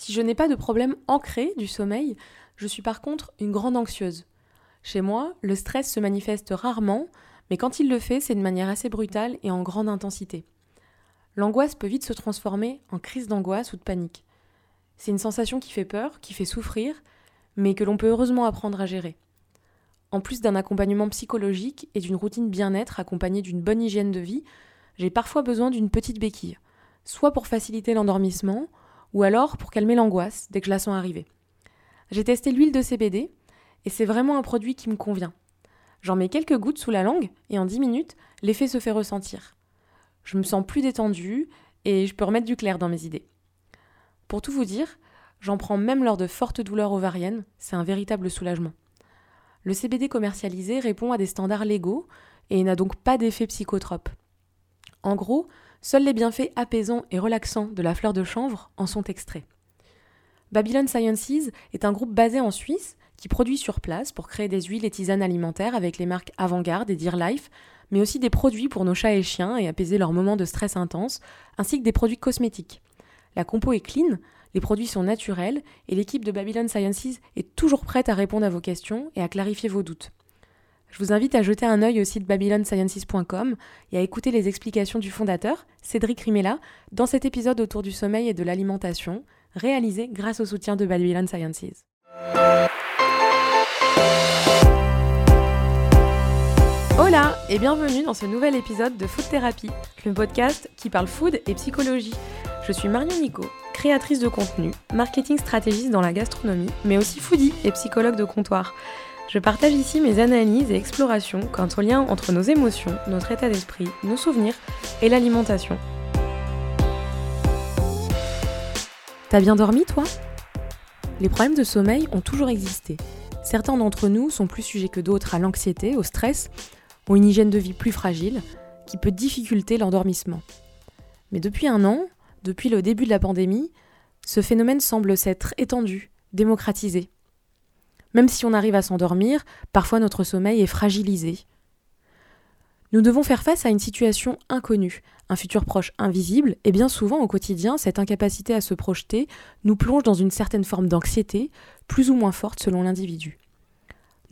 Si je n'ai pas de problème ancré du sommeil, je suis par contre une grande anxieuse. Chez moi, le stress se manifeste rarement, mais quand il le fait, c'est de manière assez brutale et en grande intensité. L'angoisse peut vite se transformer en crise d'angoisse ou de panique. C'est une sensation qui fait peur, qui fait souffrir, mais que l'on peut heureusement apprendre à gérer. En plus d'un accompagnement psychologique et d'une routine bien-être accompagnée d'une bonne hygiène de vie, j'ai parfois besoin d'une petite béquille, soit pour faciliter l'endormissement, ou alors pour calmer l'angoisse dès que je la sens arriver. J'ai testé l'huile de CBD, et c'est vraiment un produit qui me convient. J'en mets quelques gouttes sous la langue, et en 10 minutes, l'effet se fait ressentir. Je me sens plus détendue, et je peux remettre du clair dans mes idées. Pour tout vous dire, j'en prends même lors de fortes douleurs ovariennes, c'est un véritable soulagement. Le CBD commercialisé répond à des standards légaux et n'a donc pas d'effet psychotrope. En gros, seuls les bienfaits apaisants et relaxants de la fleur de chanvre en sont extraits. Babylon Sciences est un groupe basé en Suisse qui produit sur place pour créer des huiles et tisanes alimentaires avec les marques Avant-Garde et Dear Life, mais aussi des produits pour nos chats et chiens et apaiser leurs moments de stress intense, ainsi que des produits cosmétiques. La compo est clean, les produits sont naturels et l'équipe de Babylon Sciences est toujours prête à répondre à vos questions et à clarifier vos doutes. Je vous invite à jeter un œil au site babylonsciences.com et à écouter les explications du fondateur, Cédric Rimella, dans cet épisode autour du sommeil et de l'alimentation, réalisé grâce au soutien de Babylon Sciences. Hola et bienvenue dans ce nouvel épisode de Food Therapy, le podcast qui parle food et psychologie. Je suis Marion Nico, créatrice de contenu, marketing stratégiste dans la gastronomie, mais aussi foodie et psychologue de comptoir. Je partage ici mes analyses et explorations quant au lien entre nos émotions, notre état d'esprit, nos souvenirs et l'alimentation. T'as bien dormi toi? Les problèmes de sommeil ont toujours existé. Certains d'entre nous sont plus sujets que d'autres à l'anxiété, au stress, ou une hygiène de vie plus fragile, qui peut difficulter l'endormissement. Mais depuis un an, depuis le début de la pandémie, ce phénomène semble s'être étendu, démocratisé. Même si on arrive à s'endormir, parfois notre sommeil est fragilisé. Nous devons faire face à une situation inconnue, un futur proche invisible, et bien souvent au quotidien, cette incapacité à se projeter nous plonge dans une certaine forme d'anxiété, plus ou moins forte selon l'individu.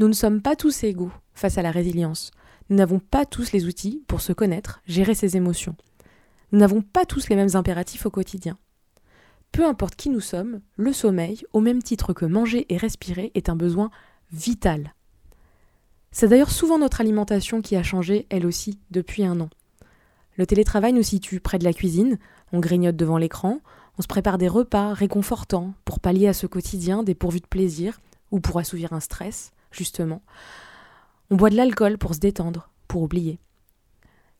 Nous ne sommes pas tous égaux face à la résilience. Nous n'avons pas tous les outils pour se connaître, gérer ses émotions. Nous n'avons pas tous les mêmes impératifs au quotidien. Peu importe qui nous sommes, le sommeil, au même titre que manger et respirer, est un besoin vital. C'est d'ailleurs souvent notre alimentation qui a changé, elle aussi, depuis un an. Le télétravail nous situe près de la cuisine, on grignote devant l'écran, on se prépare des repas réconfortants pour pallier à ce quotidien dépourvu de plaisir ou pour assouvir un stress, justement. On boit de l'alcool pour se détendre, pour oublier.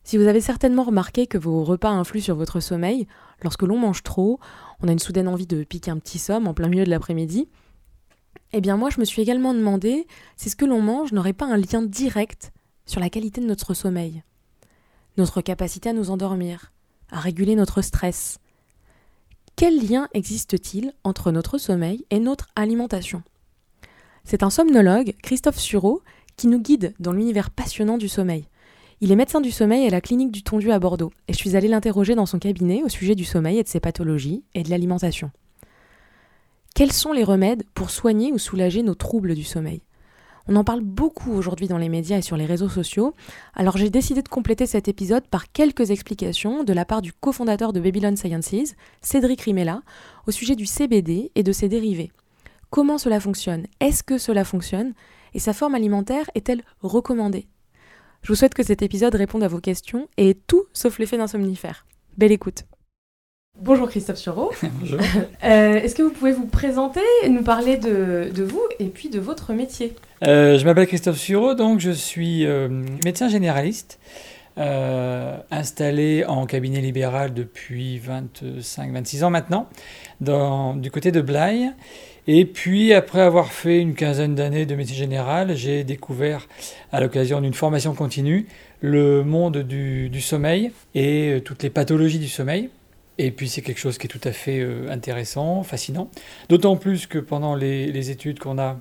Si vous avez certainement remarqué que vos repas influent sur votre sommeil, lorsque l'on mange trop, on a une soudaine envie de piquer un petit somme en plein milieu de l'après-midi, eh bien moi je me suis également demandé si ce que l'on mange n'aurait pas un lien direct sur la qualité de notre sommeil, notre capacité à nous endormir, à réguler notre stress. Quel lien existe-t-il entre notre sommeil et notre alimentation? C'est un somnologue, Christophe Sureau, qui nous guide dans l'univers passionnant du sommeil. Il est médecin du sommeil à la clinique du Tondu à Bordeaux, et je suis allée l'interroger dans son cabinet au sujet du sommeil et de ses pathologies et de l'alimentation. Quels sont les remèdes pour soigner ou soulager nos troubles du sommeil? On en parle beaucoup aujourd'hui dans les médias et sur les réseaux sociaux, alors j'ai décidé de compléter cet épisode par quelques explications de la part du cofondateur de Babylon Sciences, Cédric Rimella, au sujet du CBD et de ses dérivés. Comment cela fonctionne? Est-ce que cela fonctionne? Et sa forme alimentaire est-elle recommandée? Je vous souhaite que cet épisode réponde à vos questions et tout sauf l'effet d'un somnifère. Belle écoute. Bonjour Christophe Sureau. Bonjour. Euh, Est-ce que vous pouvez vous présenter et nous parler de, de vous et puis de votre métier? Euh, je m'appelle Christophe Sureau, donc je suis euh, médecin généraliste, euh, installé en cabinet libéral depuis 25-26 ans maintenant, dans, du côté de Blaye. Et puis, après avoir fait une quinzaine d'années de médecine générale, j'ai découvert, à l'occasion d'une formation continue, le monde du, du sommeil et euh, toutes les pathologies du sommeil. Et puis, c'est quelque chose qui est tout à fait euh, intéressant, fascinant. D'autant plus que pendant les, les études qu'on a,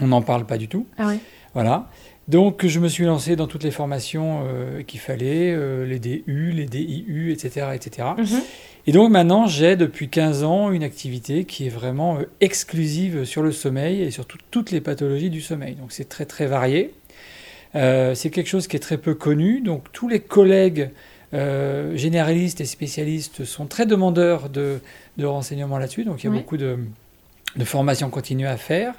on n'en parle pas du tout. Ah oui. Voilà. Donc, je me suis lancé dans toutes les formations euh, qu'il fallait, euh, les DU, les DIU, etc., etc. Mhm. Et donc maintenant, j'ai depuis 15 ans une activité qui est vraiment euh, exclusive sur le sommeil et sur toutes les pathologies du sommeil. Donc c'est très très varié. C'est quelque chose qui est très peu connu. Donc tous les collègues généralistes et spécialistes sont très demandeurs de, renseignements là-dessus. Donc il y a beaucoup de, de formations continues à faire.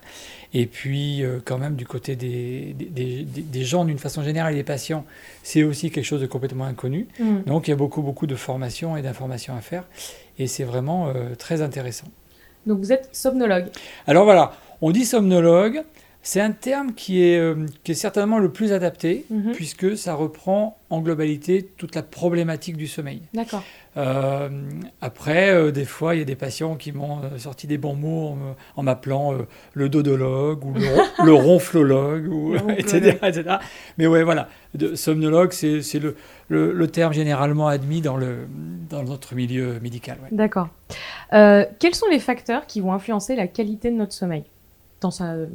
Et puis, euh, quand même, du côté des, des, des, gens, d'une façon générale, des patients, c'est aussi quelque chose de complètement inconnu. Mm. Donc, il y a beaucoup, beaucoup de formations et d'informations à faire. Et c'est vraiment euh, très intéressant. Donc, vous êtes somnologue Alors voilà, on dit somnologue. C'est un terme qui est, euh, qui est certainement le plus adapté, mhm. puisque ça reprend en globalité toute la problématique du sommeil. D'accord. Euh, après, euh, des fois, il y a des patients qui m'ont sorti des bons mots en m'appelant le dodologue ou le, ronflologue, ou, etc., Mais ouais, voilà, de, somnologue, c'est le, le, terme généralement admis dans, le, dans notre milieu médical. D'accord. quels sont les facteurs qui vont influencer la qualité de notre sommeil? Dans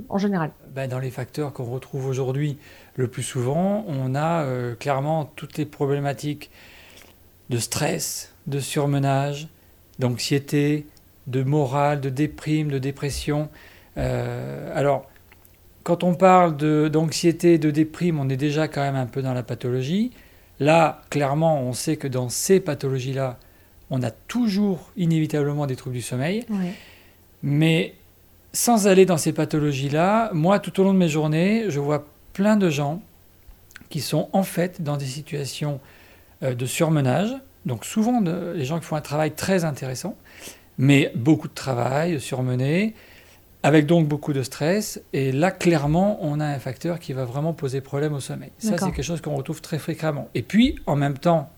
en général ben, Dans les facteurs qu'on retrouve aujourd'hui le plus souvent, on a euh, clairement toutes les problématiques de stress, de surmenage, d'anxiété, de morale, de déprime, de dépression. Euh, alors, quand on parle d'anxiété, de, de déprime, on est déjà quand même un peu dans la pathologie. Là, clairement, on sait que dans ces pathologies-là, on a toujours inévitablement des troubles du sommeil. Mais sans aller dans ces pathologies-là, moi, tout au long de mes journées, je vois plein de gens qui sont en fait dans des situations euh, de surmenage. Donc souvent, les gens qui font un travail très intéressant, mais beaucoup de travail, surmené, avec donc beaucoup de stress. Et là, clairement, on a un facteur qui va vraiment poser problème au sommeil. Ça, c'est quelque chose qu'on retrouve très fréquemment. Et puis, en même temps,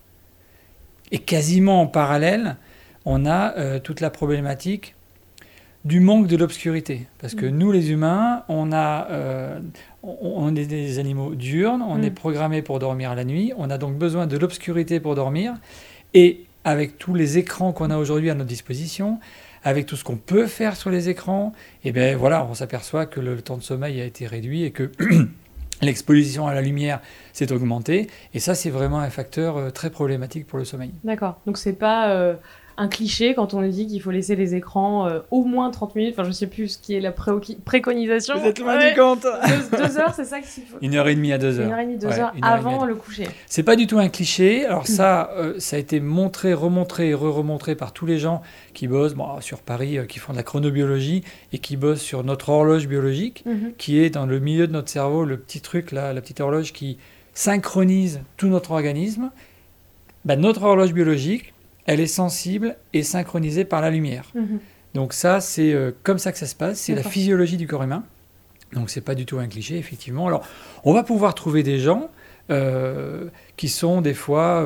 et quasiment en parallèle, on a euh, toute la problématique du manque de l'obscurité. Parce que mm. nous, les humains, on, a, euh, on, est des animaux diurnes, on mm. est programmés pour dormir la nuit, on a donc besoin de l'obscurité pour dormir. Et avec tous les écrans qu'on a aujourd'hui à notre disposition, avec tout ce qu'on peut faire sur les écrans, et eh bien voilà, on s'aperçoit que le, temps de sommeil a été réduit et que l'exposition à la lumière s'est augmentée. Et ça, c'est vraiment un facteur euh, très problématique pour le sommeil. D'accord. Donc c'est pas euh, un cliché quand on dit qu'il faut laisser les écrans euh, au moins 30 minutes. Enfin, je sais plus ce qui est la préconisation. Vous êtes loin du compte. deux, heures, c'est ça qu'il faut. Une heure et demie à deux heures. Une heure et demie, deux heures avant le coucher. C'est pas du tout un cliché. Alors ça, euh, ça a été montré, remontré et re-remontré par tous les gens qui bossent bon, sur Paris, euh, qui font de la chronobiologie et qui bossent sur notre horloge biologique, mhm. qui est dans le milieu de notre cerveau, le petit truc là, la petite horloge qui synchronise tout notre organisme. Ben, notre horloge biologique, elle est sensible et synchronisée par la lumière. Mhm. Donc ça, c'est euh, comme ça que ça se passe, c'est la physiologie du corps humain. Donc c'est pas du tout un cliché, effectivement. Alors, on va pouvoir trouver des gens euh, qui sont des fois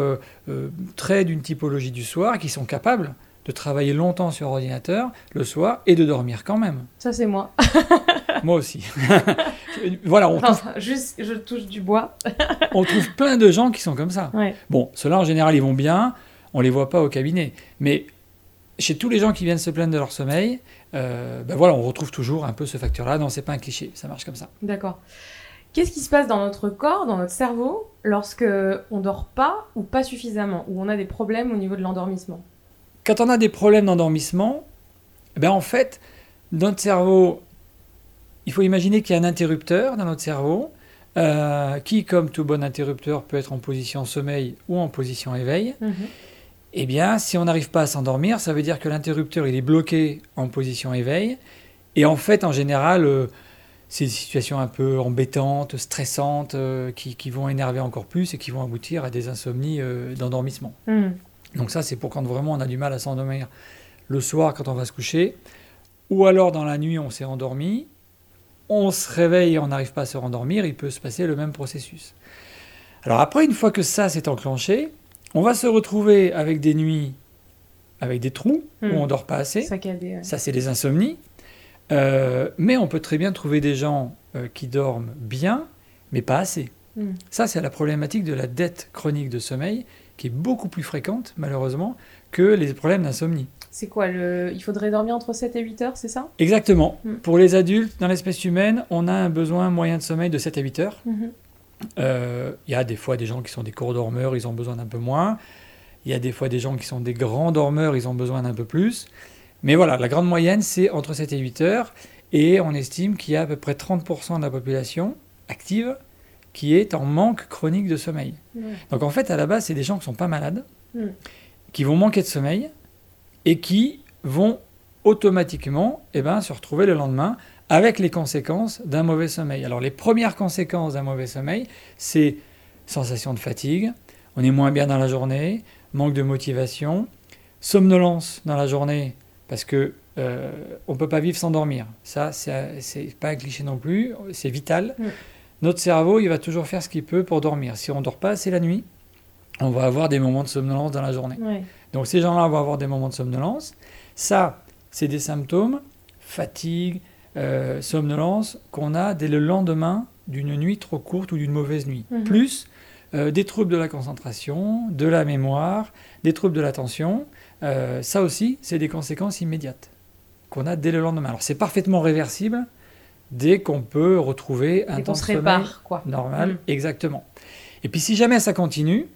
euh, très d'une typologie du soir, qui sont capables de travailler longtemps sur ordinateur le soir et de dormir quand même. Ça, c'est moi. moi aussi. voilà, on juste, je touche du bois. on trouve plein de gens qui sont comme ça. Bon, ceux-là, en général, ils vont bien on les voit pas au cabinet. Mais chez tous les gens qui viennent se plaindre de leur sommeil, euh, ben voilà, on retrouve toujours un peu ce facteur-là. Non, c'est pas un cliché, ça marche comme ça. D'accord. Qu'est-ce qui se passe dans notre corps, dans notre cerveau, lorsque on dort pas ou pas suffisamment, ou on a des problèmes au niveau de l'endormissement? Quand on a des problèmes d'endormissement, ben en fait, notre cerveau, il faut imaginer qu'il y a un interrupteur dans notre cerveau, euh, qui, comme tout bon interrupteur, peut être en position sommeil ou en position éveil. Mhm eh bien, si on n'arrive pas à s'endormir, ça veut dire que l'interrupteur il est bloqué en position éveil. Et en fait, en général, euh, c'est des situations un peu embêtantes, stressantes, euh, qui, vont énerver encore plus et qui vont aboutir à des insomnies euh, d'endormissement. Hmm. Donc ça, c'est pour quand vraiment on a du mal à s'endormir le soir quand on va se coucher, ou alors dans la nuit on s'est endormi, on se réveille et on n'arrive pas à se rendormir, il peut se passer le même processus. Alors après, une fois que ça s'est enclenché, on va se retrouver avec des nuits avec des trous où hmm. on dort pas assez. Ça, c'est des insomnies. Euh, mais on peut très bien trouver des gens euh, qui dorment bien, mais pas assez. Hmm. Ça, c'est la problématique de la dette chronique de sommeil, qui est beaucoup plus fréquente, malheureusement, que les problèmes d'insomnie. C'est quoi le... Il faudrait dormir entre 7 et 8 heures, c'est ça? Exactement. Hmm. Pour les adultes, dans l'espèce humaine, on a un besoin moyen de sommeil de 7 à 8 heures. Il euh, y a des fois des gens qui sont des courts dormeurs, ils ont besoin d'un peu moins. Il y a des fois des gens qui sont des grands dormeurs, ils ont besoin d'un peu plus. Mais voilà, la grande moyenne, c'est entre 7 et 8 heures. Et on estime qu'il y a à peu près 30% de la population active qui est en manque chronique de sommeil. Donc en fait, à la base, c'est des gens qui sont pas malades, qui vont manquer de sommeil et qui vont automatiquement eh ben, se retrouver le lendemain avec les conséquences d'un mauvais sommeil. Alors les premières conséquences d'un mauvais sommeil, c'est sensation de fatigue, on est moins bien dans la journée, manque de motivation, somnolence dans la journée, parce que euh, on peut pas vivre sans dormir. Ça, c'est pas un cliché non plus, c'est vital. Notre cerveau, il va toujours faire ce qu'il peut pour dormir. Si on dort pas assez la nuit, on va avoir des moments de somnolence dans la journée. Ouais. Donc ces gens-là vont avoir des moments de somnolence. Ça, c'est des symptômes, fatigue, euh, somnolence, qu'on a dès le lendemain d'une nuit trop courte ou d'une mauvaise nuit. Mhm. Plus euh, des troubles de la concentration, de la mémoire, des troubles de l'attention. Euh, ça aussi, c'est des conséquences immédiates qu'on a dès le lendemain. Alors c'est parfaitement réversible dès qu'on peut retrouver un temps de sommeil répare, quoi. normal, Mm. exactement. Et puis si jamais ça continue,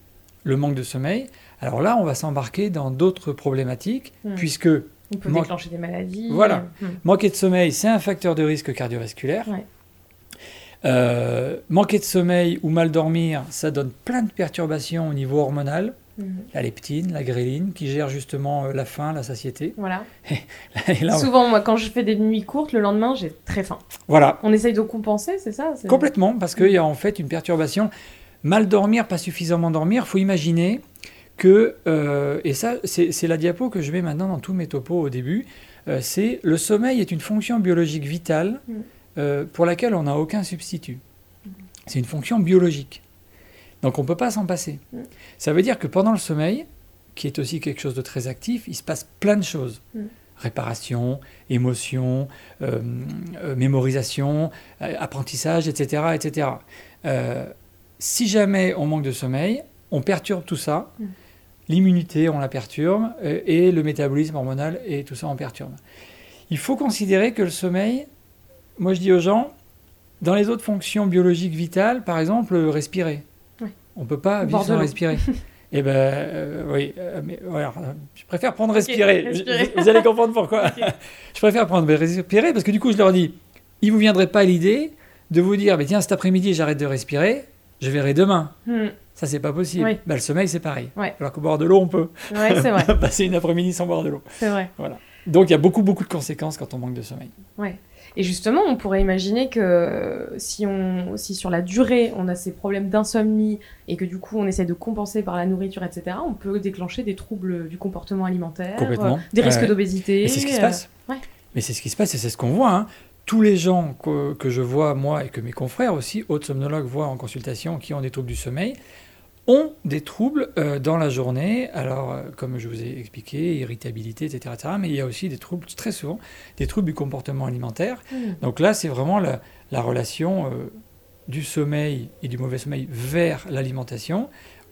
le manque de sommeil, alors là, on va s'embarquer dans d'autres problématiques, Mm. puisque On peut Manque- déclencher des maladies. Voilà. Mm. manquer de sommeil, c'est un facteur de risque cardiovasculaire. Ouais. Euh, manquer de sommeil ou mal dormir, ça donne plein de perturbations au niveau hormonal. Mm. La leptine, la gréline, qui gère justement euh, la faim, la satiété. Voilà. Et là, on- Souvent, moi, quand je fais des nuits courtes, le lendemain, j'ai très faim. voilà, On essaye de compenser, c'est ça Complètement, parce qu'il y a en fait une perturbation. Mal dormir, pas suffisamment dormir, faut imaginer que, euh, et ça c'est la diapo que je mets maintenant dans tous mes topos au début, euh, c'est le sommeil est une fonction biologique vitale Mm. euh, pour laquelle on n'a aucun substitut. C'est une fonction biologique. Donc on ne peut pas s'en passer. Mm. Ça veut dire que pendant le sommeil, qui est aussi quelque chose de très actif, il se passe plein de choses. Mm. Réparation, émotion, mémorisation, apprentissage, etc. etc. Si jamais on manque de sommeil, on perturbe tout ça. Mm. L'immunité, on la perturbe, euh, et le métabolisme hormonal, et tout ça, on perturbe. Il faut considérer que le sommeil, moi je dis aux gens, dans les autres fonctions biologiques vitales, par exemple, respirer. On ne peut pas vivre sans respirer. Eh ben, euh, oui, euh, mais voilà, je préfère prendre respirer. respirer. Vous, vous allez comprendre pourquoi. Je préfère prendre respirer parce que du coup, je leur dis, il vous viendrait pas l'idée de vous dire, mais tiens, cet après-midi, j'arrête de respirer, je verrai demain. Mm. Ça, c'est pas possible. Oui. Bah, le sommeil, c'est pareil. Ouais. Alors qu'au bord de l'eau, on peut Ouais, c'est vrai. passer une après-midi sans boire de l'eau. C'est vrai. Donc, il y a beaucoup, beaucoup de conséquences quand on manque de sommeil. Et justement, on pourrait imaginer que si, on, si sur la durée, on a ces problèmes d'insomnie et que du coup, on essaie de compenser par la nourriture, etc., on peut déclencher des troubles du comportement alimentaire, euh, des risques Ouais. d'obésité. C'est ce qui se euh, passe. ouais. Mais c'est ce qui se passe et c'est ce qu'on voit. hein. Tous les gens que, que je vois, moi, et que mes confrères aussi, autres somnologues voient en consultation, qui ont des troubles du sommeil, ont des troubles euh, dans la journée. Alors, euh, comme je vous ai expliqué, irritabilité, etc., etc., Mais il y a aussi des troubles, très souvent, des troubles du comportement alimentaire. Mm. Donc là, c'est vraiment la, la relation euh, du sommeil et du mauvais sommeil vers l'alimentation,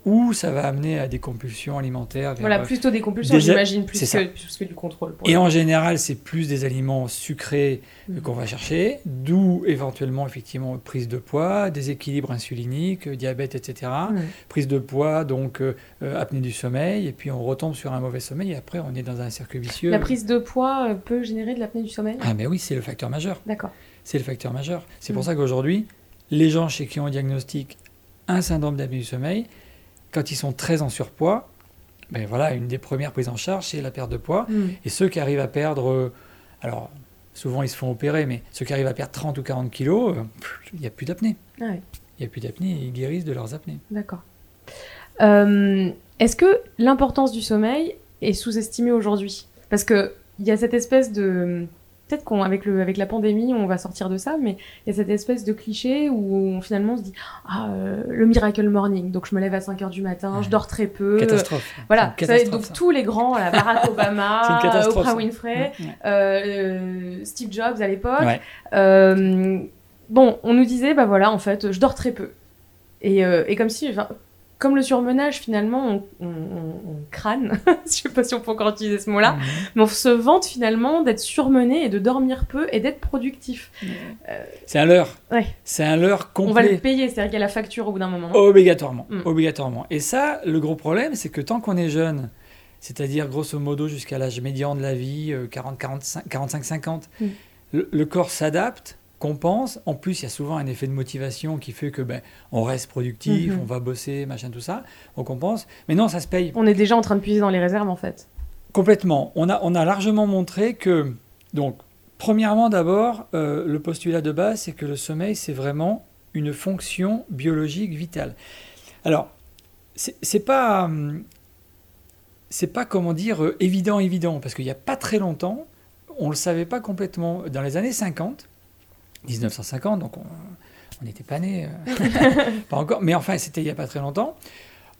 où ça va amener à des compulsions alimentaires. vers, Voilà, plutôt des compulsions, j'imagine, plus plus que du contrôle. pour et en général, c'est plus des aliments sucrés Mm. qu'on va chercher, d'où éventuellement effectivement prise de poids, déséquilibre insulinique, diabète, etc. Mm. Prise de poids, donc euh, euh, apnée du sommeil, et puis on retombe sur un mauvais sommeil, et après on est dans un cercle vicieux. La prise de poids euh, peut générer de l'apnée du sommeil? Ah mais oui, c'est le facteur majeur. D'accord. C'est le facteur majeur. C'est Mm. pour ça qu'aujourd'hui, les gens chez qui on diagnostique un syndrome d'apnée du sommeil, quand ils sont très en surpoids, ben voilà, une des premières prises en charge, c'est la perte de poids. Mm. Et ceux qui arrivent à perdre, euh, alors souvent ils se font opérer, mais ceux qui arrivent à perdre 30 ou 40 kilos, euh, il n'y a plus d'apnée. Ah ouais. Il n'y a plus d'apnée et ils guérissent de leurs apnées. D'accord. Euh, Est-ce que l'importance du sommeil est sous-estimée aujourd'hui? Parce que il y a cette espèce de peut-être qu'avec le avec la pandémie on va sortir de ça, mais il y a cette espèce de cliché où on finalement se dit ah euh, le miracle morning, donc je me lève à 5 heures du matin, je dors très peu. Catastrophe. Voilà, C'est ça catastrophe, donc ça. tous les grands, Barack Obama, catastrophe, Oprah. Winfrey, Ouais. euh, euh, Steve Jobs à l'époque. Ouais. Bon, on nous disait, bah voilà, en fait, je dors très peu. Et, euh, et comme si, enfin, comme le surmenage, finalement, on, crâne, je sais pas si on peut encore utiliser ce mot-là, mhm. mais on se vante finalement d'être surmené et de dormir peu et d'être productif. Euh, c'est un leurre. C'est un leurre complet. On va le payer, c'est-à-dire qu'il y a la facture au bout d'un moment. Obligatoirement, mm. obligatoirement. Et ça, le gros problème, c'est que tant qu'on est jeune, c'est-à-dire grosso modo jusqu'à l'âge médian de la vie, 40-45-50, mm. le corps s'adapte compense. En plus, il y a souvent un effet de motivation qui fait que ben, on reste productif, mhm. on va bosser, machin, tout ça. On compense. Mais non, ça se paye. On est déjà en train de puiser dans les réserves, en fait. Complètement. On a, on a largement montré que, donc, premièrement, d'abord, euh, le postulat de base, c'est que le sommeil, c'est vraiment une fonction biologique vitale. Alors, c'est pas. Hum, c'est pas, comment dire, euh, évident, évident, parce qu'il n'y a pas très longtemps, on ne le savait pas complètement. Dans les années 50, 1950, donc on n'était pas né, euh, pas encore, mais enfin c'était il n'y a pas très longtemps.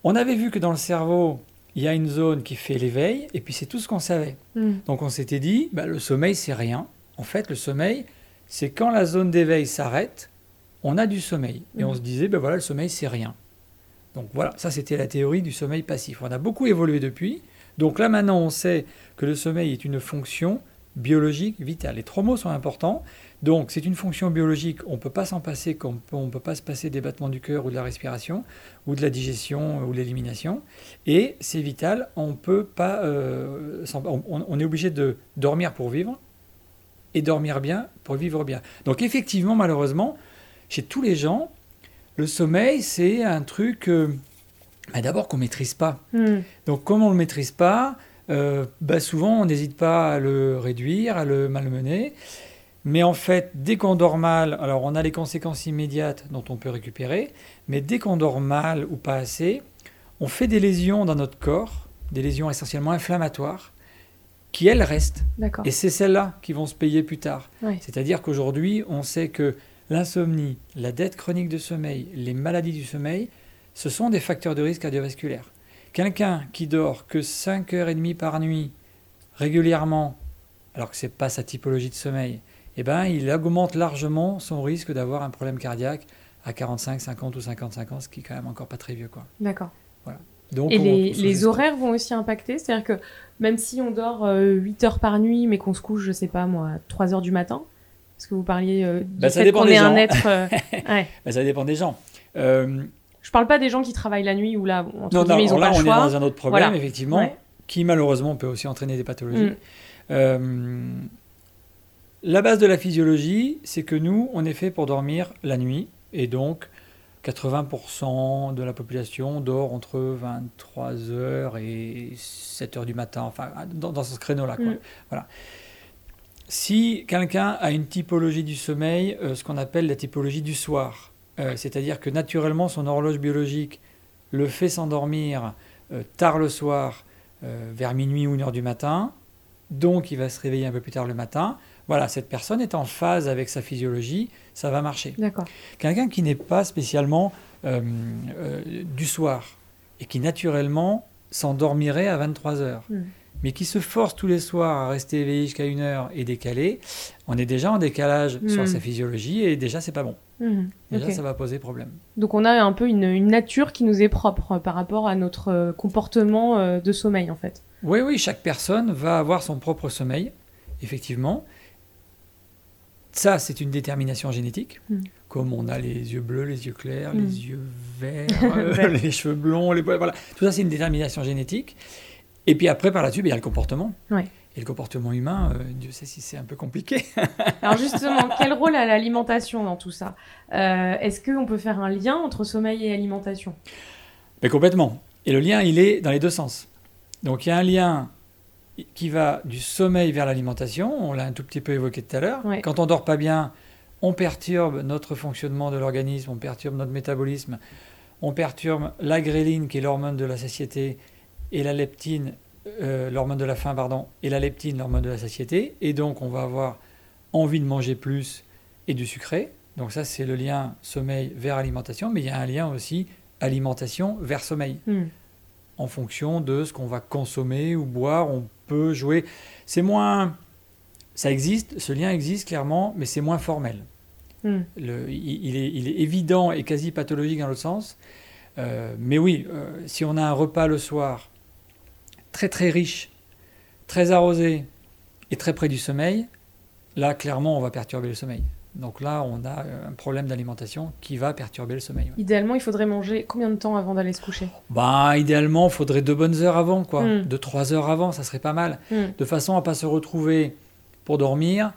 On avait vu que dans le cerveau, il y a une zone qui fait l'éveil, et puis c'est tout ce qu'on savait. Hmm. Donc on s'était dit, bah, le sommeil c'est rien. En fait, le sommeil, c'est quand la zone d'éveil s'arrête, on a du sommeil. Et on hmm. se disait, ben voilà, le sommeil c'est rien. Donc voilà, ça c'était la théorie du sommeil passif. On a beaucoup évolué depuis. Donc là maintenant on sait que le sommeil est une fonction biologique vitale. Les trois mots sont importants. Donc c'est une fonction biologique, on ne peut pas s'en passer comme on ne peut pas se passer des battements du cœur ou de la respiration, ou de la digestion ou de l'élimination. Et c'est vital, on peut pas, euh, on, est obligé de dormir pour vivre, et dormir bien pour vivre bien. Donc effectivement, malheureusement, chez tous les gens, le sommeil, c'est un truc euh, bah, d'abord qu'on ne maîtrise pas. Hmm. Donc comme on ne le maîtrise pas, euh, bah, souvent on n'hésite pas à le réduire, à le malmener. Mais en fait, dès qu'on dort mal, alors on a les conséquences immédiates dont on peut récupérer, mais dès qu'on dort mal ou pas assez, on fait des lésions dans notre corps, des lésions essentiellement inflammatoires, qui elles restent. Et c'est celles-là qui vont se payer plus tard. C'est-à-dire qu'aujourd'hui, on sait que l'insomnie, la dette chronique de sommeil, les maladies du sommeil, ce sont des facteurs de risque cardiovasculaire. Quelqu'un qui dort que 5 heures et demie par nuit régulièrement, alors que ce n'est pas sa typologie de sommeil, eh ben, il augmente largement son risque d'avoir un problème cardiaque à 45, 50 ou 55 ans, ce qui est quand même encore pas très vieux. Quoi. D'accord. Voilà. Donc, Et les, les horaires vont aussi impacter C'est-à-dire que même si on dort 8 euh, heures par nuit, mais qu'on se couche, je sais pas moi, à 3 heures du matin, parce que vous parliez euh, du bah, fait qu'on est un être... Euh, bah, ça dépend des gens. Je parle pas des gens qui travaillent la nuit ou là, entre non, non, ils ont là, on est dans un autre problème, effectivement, qui malheureusement peut aussi entraîner des pathologies. Mm. La base de la physiologie, c'est que nous, on est fait pour dormir la nuit, et donc 80% de la population dort entre 23h et 7h du matin, enfin dans, ce créneau-là. Mm. Voilà. Si quelqu'un a une typologie du sommeil, euh, ce qu'on appelle la typologie du soir, euh, c'est-à-dire que naturellement son horloge biologique le fait s'endormir euh, tard le soir, vers minuit ou une heure du matin, donc il va se réveiller un peu plus tard le matin, voilà, cette personne est en phase avec sa physiologie, ça va marcher. D'accord. Quelqu'un qui n'est pas spécialement euh, euh, du soir et qui naturellement s'endormirait à 23 heures, hmm. mais qui se force tous les soirs à rester éveillé jusqu'à une heure et décalé, on est déjà en décalage sur hmm. sa physiologie et déjà c'est pas bon. Hmm. Déjà ça va poser problème. Donc on a un peu une, une, nature qui nous est propre par rapport à notre euh, comportement de sommeil en fait. Oui, oui, chaque personne va avoir son propre sommeil, effectivement. Ça, c'est une détermination génétique, hmm. comme on a les yeux bleus, les yeux clairs, les hmm. yeux verts, les cheveux blonds, les voilà. Tout ça, c'est une détermination génétique. Et puis après, par là-dessus, il y a le comportement. Et le comportement humain, euh, Dieu sait si c'est un peu compliqué. Alors justement, quel rôle a l'alimentation dans tout ça euh, Est-ce qu'on peut faire un lien entre sommeil et alimentation? Ben, Complètement. Et le lien, il est dans les deux sens. Donc il y a un lien qui va du sommeil vers l'alimentation, on l'a un tout petit peu évoqué tout à l'heure. Quand on dort pas bien, on perturbe notre fonctionnement de l'organisme, on perturbe notre métabolisme, on perturbe la gréline qui est l'hormone de la satiété et la leptine, euh, l'hormone de la faim, pardon, et la leptine, l'hormone de la satiété. Et donc on va avoir envie de manger plus et du sucré. Donc ça c'est le lien sommeil vers alimentation, mais il y a un lien aussi alimentation vers sommeil. Hmm. En fonction de ce qu'on va consommer ou boire, on peut jouer. C'est moins. Ça existe, ce lien existe clairement, mais c'est moins formel. Hmm. Le, il, est, il, est, évident et quasi pathologique dans l'autre sens. Euh, mais oui, euh, si on a un repas le soir très très riche, très arrosé et très près du sommeil, là clairement on va perturber le sommeil. Donc là, on a euh, un problème d'alimentation qui va perturber le sommeil. ouais. Idéalement, il faudrait manger combien de temps avant d'aller se coucher? Bah, idéalement, il faudrait deux bonnes heures avant, quoi. Mm. Deux, trois heures avant, ça serait pas mal. Hmm. De façon à pas se retrouver pour dormir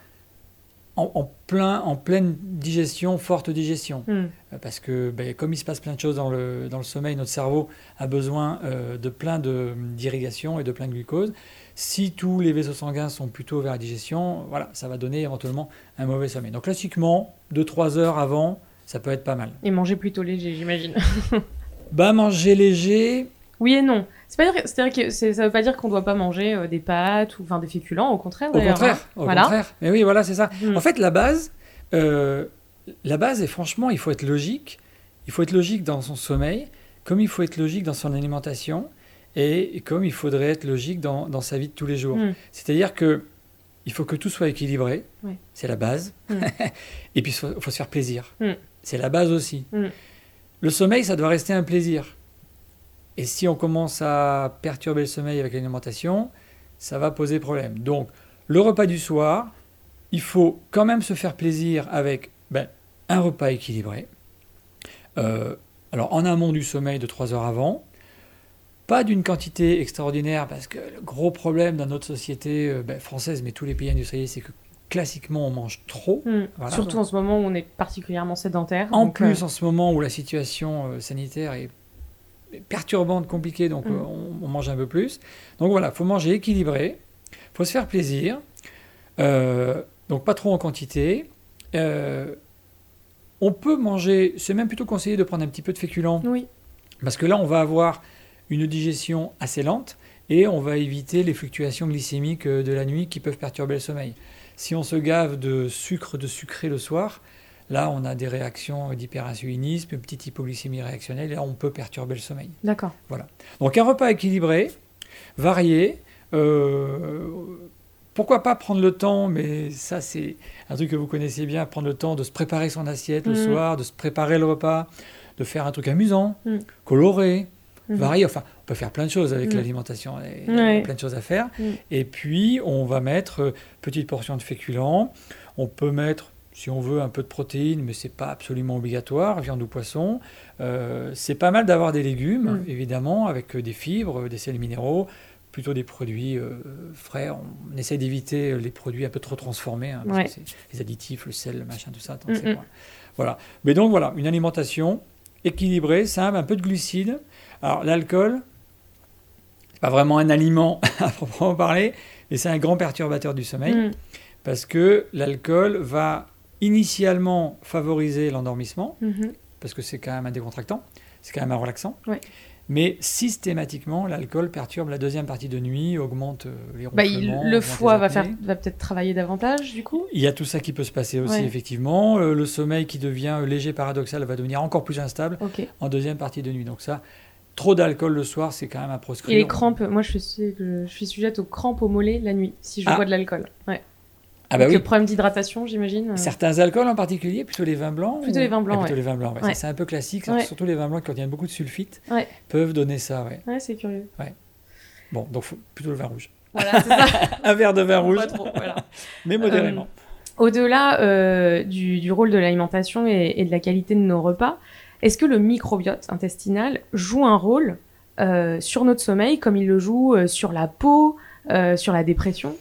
en, en plein, en pleine digestion, forte digestion. Hmm. Euh, Parce que ben, comme il se passe plein de choses dans le, dans le sommeil, notre cerveau a besoin euh, de plein de- d'irrigation et de plein de glucose. Si tous les vaisseaux sanguins sont plutôt vers la digestion, voilà, ça va donner éventuellement un mauvais sommeil. Donc classiquement, 2-3 heures avant, ça peut être pas mal. Et manger plutôt léger, j'imagine. Bah manger léger, Oui et non. C'est pas dire, c'est-à-dire que ça veut pas dire qu'on doit pas manger euh, des pâtes ou enfin des féculents, au contraire. au contraire, hein. au voilà. contraire. Mais oui, voilà, c'est ça. Hmm. En fait, la base, euh, la base, et franchement, il faut être logique. Il faut être logique dans son sommeil, comme il faut être logique dans son alimentation, et comme il faudrait être logique dans, dans sa vie de tous les jours. Hmm. C'est-à-dire que il faut que tout soit équilibré, c'est la base. Mm. et puis il faut, faut se faire plaisir, Mm. c'est la base aussi. Mm. Le sommeil, ça doit rester un plaisir. Et si on commence à perturber le sommeil avec l'alimentation, ça va poser problème. Donc, le repas du soir, il faut quand même se faire plaisir avec ben, un repas équilibré. Euh, alors, en amont du sommeil de 3 heures avant, pas d'une quantité extraordinaire, parce que le gros problème dans notre société euh, ben, française, mais tous les pays industrialisés, c'est que classiquement, on mange trop. Hmm. Voilà. Surtout en ce moment où on est particulièrement sédentaire. En donc, plus, euh, en ce moment où la situation euh, sanitaire est perturbante, compliquée, donc Mm. on, on mange un peu plus. Donc voilà, faut manger équilibré, faut se faire plaisir, euh, donc pas trop en quantité. Euh, on peut manger, c'est même plutôt conseillé de prendre un petit peu de féculents, Oui. parce que là, on va avoir une digestion assez lente et on va éviter les fluctuations glycémiques euh, de la nuit qui peuvent perturber le sommeil. Si on se gave de sucre, de sucré le soir, là, on a des réactions d'hyperinsulinisme, une petite hypoglycémie réactionnelle, et là, on peut perturber le sommeil. D'accord. Donc, un repas équilibré, varié. euh, pourquoi pas prendre le temps, mais ça, c'est un truc que vous connaissez bien, prendre le temps de se préparer son assiette le Mhm. soir, de se préparer le repas, de faire un truc amusant, Mhm. coloré, Mhm. varié. Enfin, on peut faire plein de choses avec Mhm. l'alimentation. Il y a Ouais. plein de choses à faire. Et puis, on va mettre euh, petite portion de féculents. On peut mettre, si on veut, un peu de protéines, mais c'est pas absolument obligatoire, viande ou poisson. Euh, c'est pas mal d'avoir des légumes, Mhm. évidemment, avec euh, des fibres, euh, des sels minéraux, plutôt des produits euh, frais. On essaie d'éviter les produits un peu trop transformés, hein, parce Ouais. que c'est les additifs, le sel, le machin, tout ça. Voilà. Mais donc voilà, une alimentation équilibrée, simple, un peu de glucides. Alors l'alcool, c'est pas vraiment un aliment à proprement parler, mais c'est un grand perturbateur du sommeil Hmm. parce que l'alcool va initialement favoriser l'endormissement Mhm. parce que c'est quand même un décontractant, c'est quand même un relaxant. Mais systématiquement, l'alcool perturbe la deuxième partie de nuit, augmente euh, les Bah, il- ronflements, le foie les va, faire, va peut-être travailler davantage, du coup? Il y a tout ça qui peut se passer aussi, Ouais. effectivement. Euh, le sommeil qui devient euh, léger, paradoxal, va devenir encore plus instable en deuxième partie de nuit. Donc ça, trop d'alcool le soir, c'est quand même à Et proscrire. les crampes, moi je suis, je suis sujette aux crampes au mollet la nuit, si je Ah. bois de l'alcool. Ouais. Ah bah oui. le problème d'hydratation, j'imagine. euh, Certains alcools en particulier, plutôt les vins blancs Plutôt ou- les vins blancs, Ah, plutôt ouais. les vins blancs, ouais. Ouais. C'est un peu classique, Ouais. surtout les vins blancs qui contiennent beaucoup de sulfite, Ouais. peuvent donner ça. Ouais. Ouais, c'est curieux. Bon, donc faut- plutôt le vin rouge. Voilà, ça. Un verre de vin rouge, Pas trop, voilà. mais modérément. Au-delà euh, du, du rôle de l'alimentation et, et de la qualité de nos repas, est-ce que le microbiote intestinal joue un rôle euh, sur notre sommeil comme il le joue euh, sur la peau, euh, sur la dépression?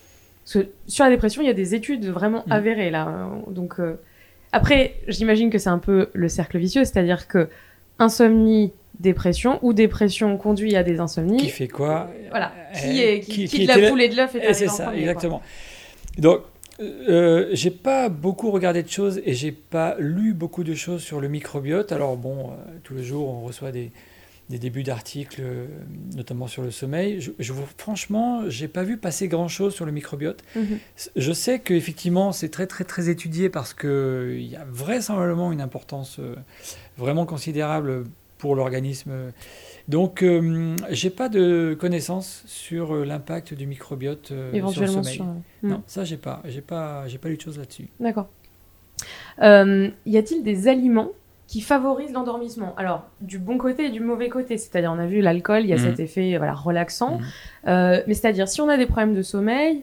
Parce que sur la dépression, il y a des études vraiment Mm. avérées là. Donc euh, après, j'imagine que c'est un peu le cercle vicieux, c'est-à-dire que insomnie, dépression ou dépression conduit à des insomnies. Qui fait quoi? Voilà. Euh, Qui est qui, qui- qui qui de la poule et de l'œuf est Eh, C'est ça, premier, quoi. exactement. Donc, euh, j'ai pas beaucoup regardé de choses et j'ai pas lu beaucoup de choses sur le microbiote. Alors bon, euh, tous les jours, on reçoit des, des débuts d'articles, euh, notamment sur le sommeil. Je, je franchement, j'ai pas vu passer grand chose sur le microbiote. Mhm. Je sais qu'effectivement, c'est très très très étudié parce que il y a vraisemblablement une importance euh, vraiment considérable pour l'organisme. Donc, euh, j'ai pas de connaissances sur euh, l'impact du microbiote euh, sur le Éventuellement sommeil. sur. Non, ça j'ai pas, j'ai pas, j'ai pas lu de choses là-dessus. D'accord. Euh, y a-t-il des aliments qui favorisent l'endormissement. Alors, du bon côté et du mauvais côté. C'est-à-dire, on a vu l'alcool, il y a Mhm. cet effet voilà, relaxant. Mhm. Euh, mais c'est-à-dire, si on a des problèmes de sommeil,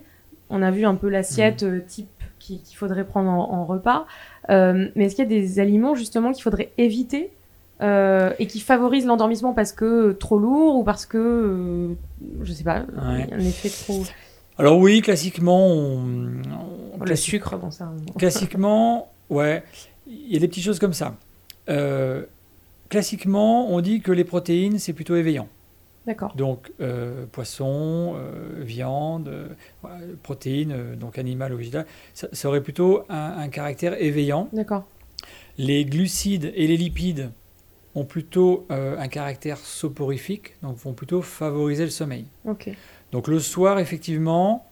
on a vu un peu l'assiette euh, type qui- qu'il faudrait prendre en, en repas. Euh, mais est-ce qu'il y a des aliments, justement, qu'il faudrait éviter euh, et qui favorisent l'endormissement parce que trop lourd ou parce que, euh, je sais pas, Ouais. un effet trop... Alors oui, classiquement, on, on- Le sucre, bon ça... on- classiquement, ouais, il y a des petites choses comme ça. Euh, classiquement, on dit que les protéines, c'est plutôt éveillant. D'accord. Donc, euh, poisson, euh, viande, protéines, donc animal ou végétal, ça, ça aurait plutôt un, un caractère éveillant. D'accord. Les glucides et les lipides ont plutôt un caractère soporifique, donc vont plutôt favoriser le sommeil. Ok. Donc le soir, effectivement,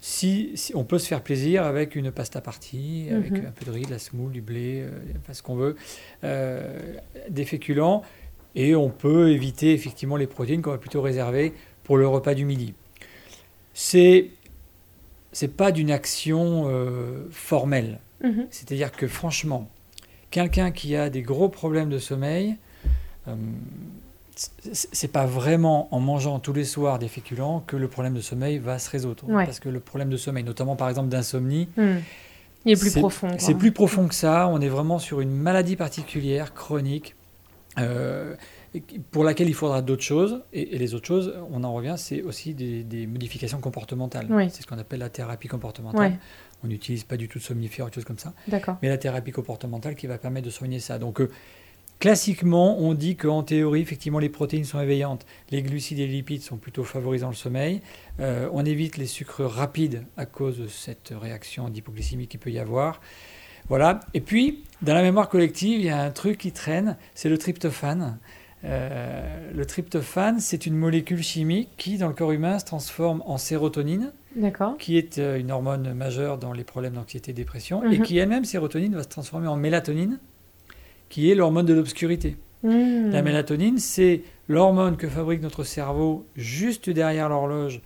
si, si- on peut se faire plaisir avec une pasta partie, avec Mhm. un peu de riz, de la semoule, du blé, euh, enfin, ce qu'on veut, euh, des féculents, et on peut éviter effectivement les protéines qu'on va plutôt réserver pour le repas du midi. C'est c'est pas d'une action euh, formelle. Mhm. C'est-à-dire que franchement, quelqu'un qui a des gros problèmes de sommeil, euh, c'est pas vraiment en mangeant tous les soirs des féculents que le problème de sommeil va se résoudre. Ouais. Parce que le problème de sommeil, notamment par exemple d'insomnie, Hmm. Il est plus C'est- profond. c'est plus profond que ça. On est vraiment sur une maladie particulière, chronique, euh, pour laquelle il faudra d'autres choses. Et, et les autres choses, on en revient, c'est aussi des, des modifications comportementales. Oui. C'est ce qu'on appelle la thérapie comportementale. Ouais, On n'utilise pas du tout de somnifères ou de choses comme ça mais la thérapie comportementale qui va permettre de soigner ça. Donc, euh, classiquement, on dit qu'en théorie, effectivement, les protéines sont éveillantes, les glucides et les lipides sont plutôt favorisant le sommeil. Euh, on évite les sucres rapides à cause de cette réaction d'hypoglycémie qu'il peut y avoir. Voilà. Et puis, dans la mémoire collective, il y a un truc qui traîne, c'est le tryptophane. Euh, le tryptophane, c'est une molécule chimique qui, dans le corps humain, se transforme en sérotonine qui est euh, une hormone majeure dans les problèmes d'anxiété et dépression, et Mhm. qui elle-même, sérotonine, va se transformer en mélatonine, qui est l'hormone de l'obscurité. Hmm. La mélatonine, c'est l'hormone que fabrique notre cerveau juste derrière l'horloge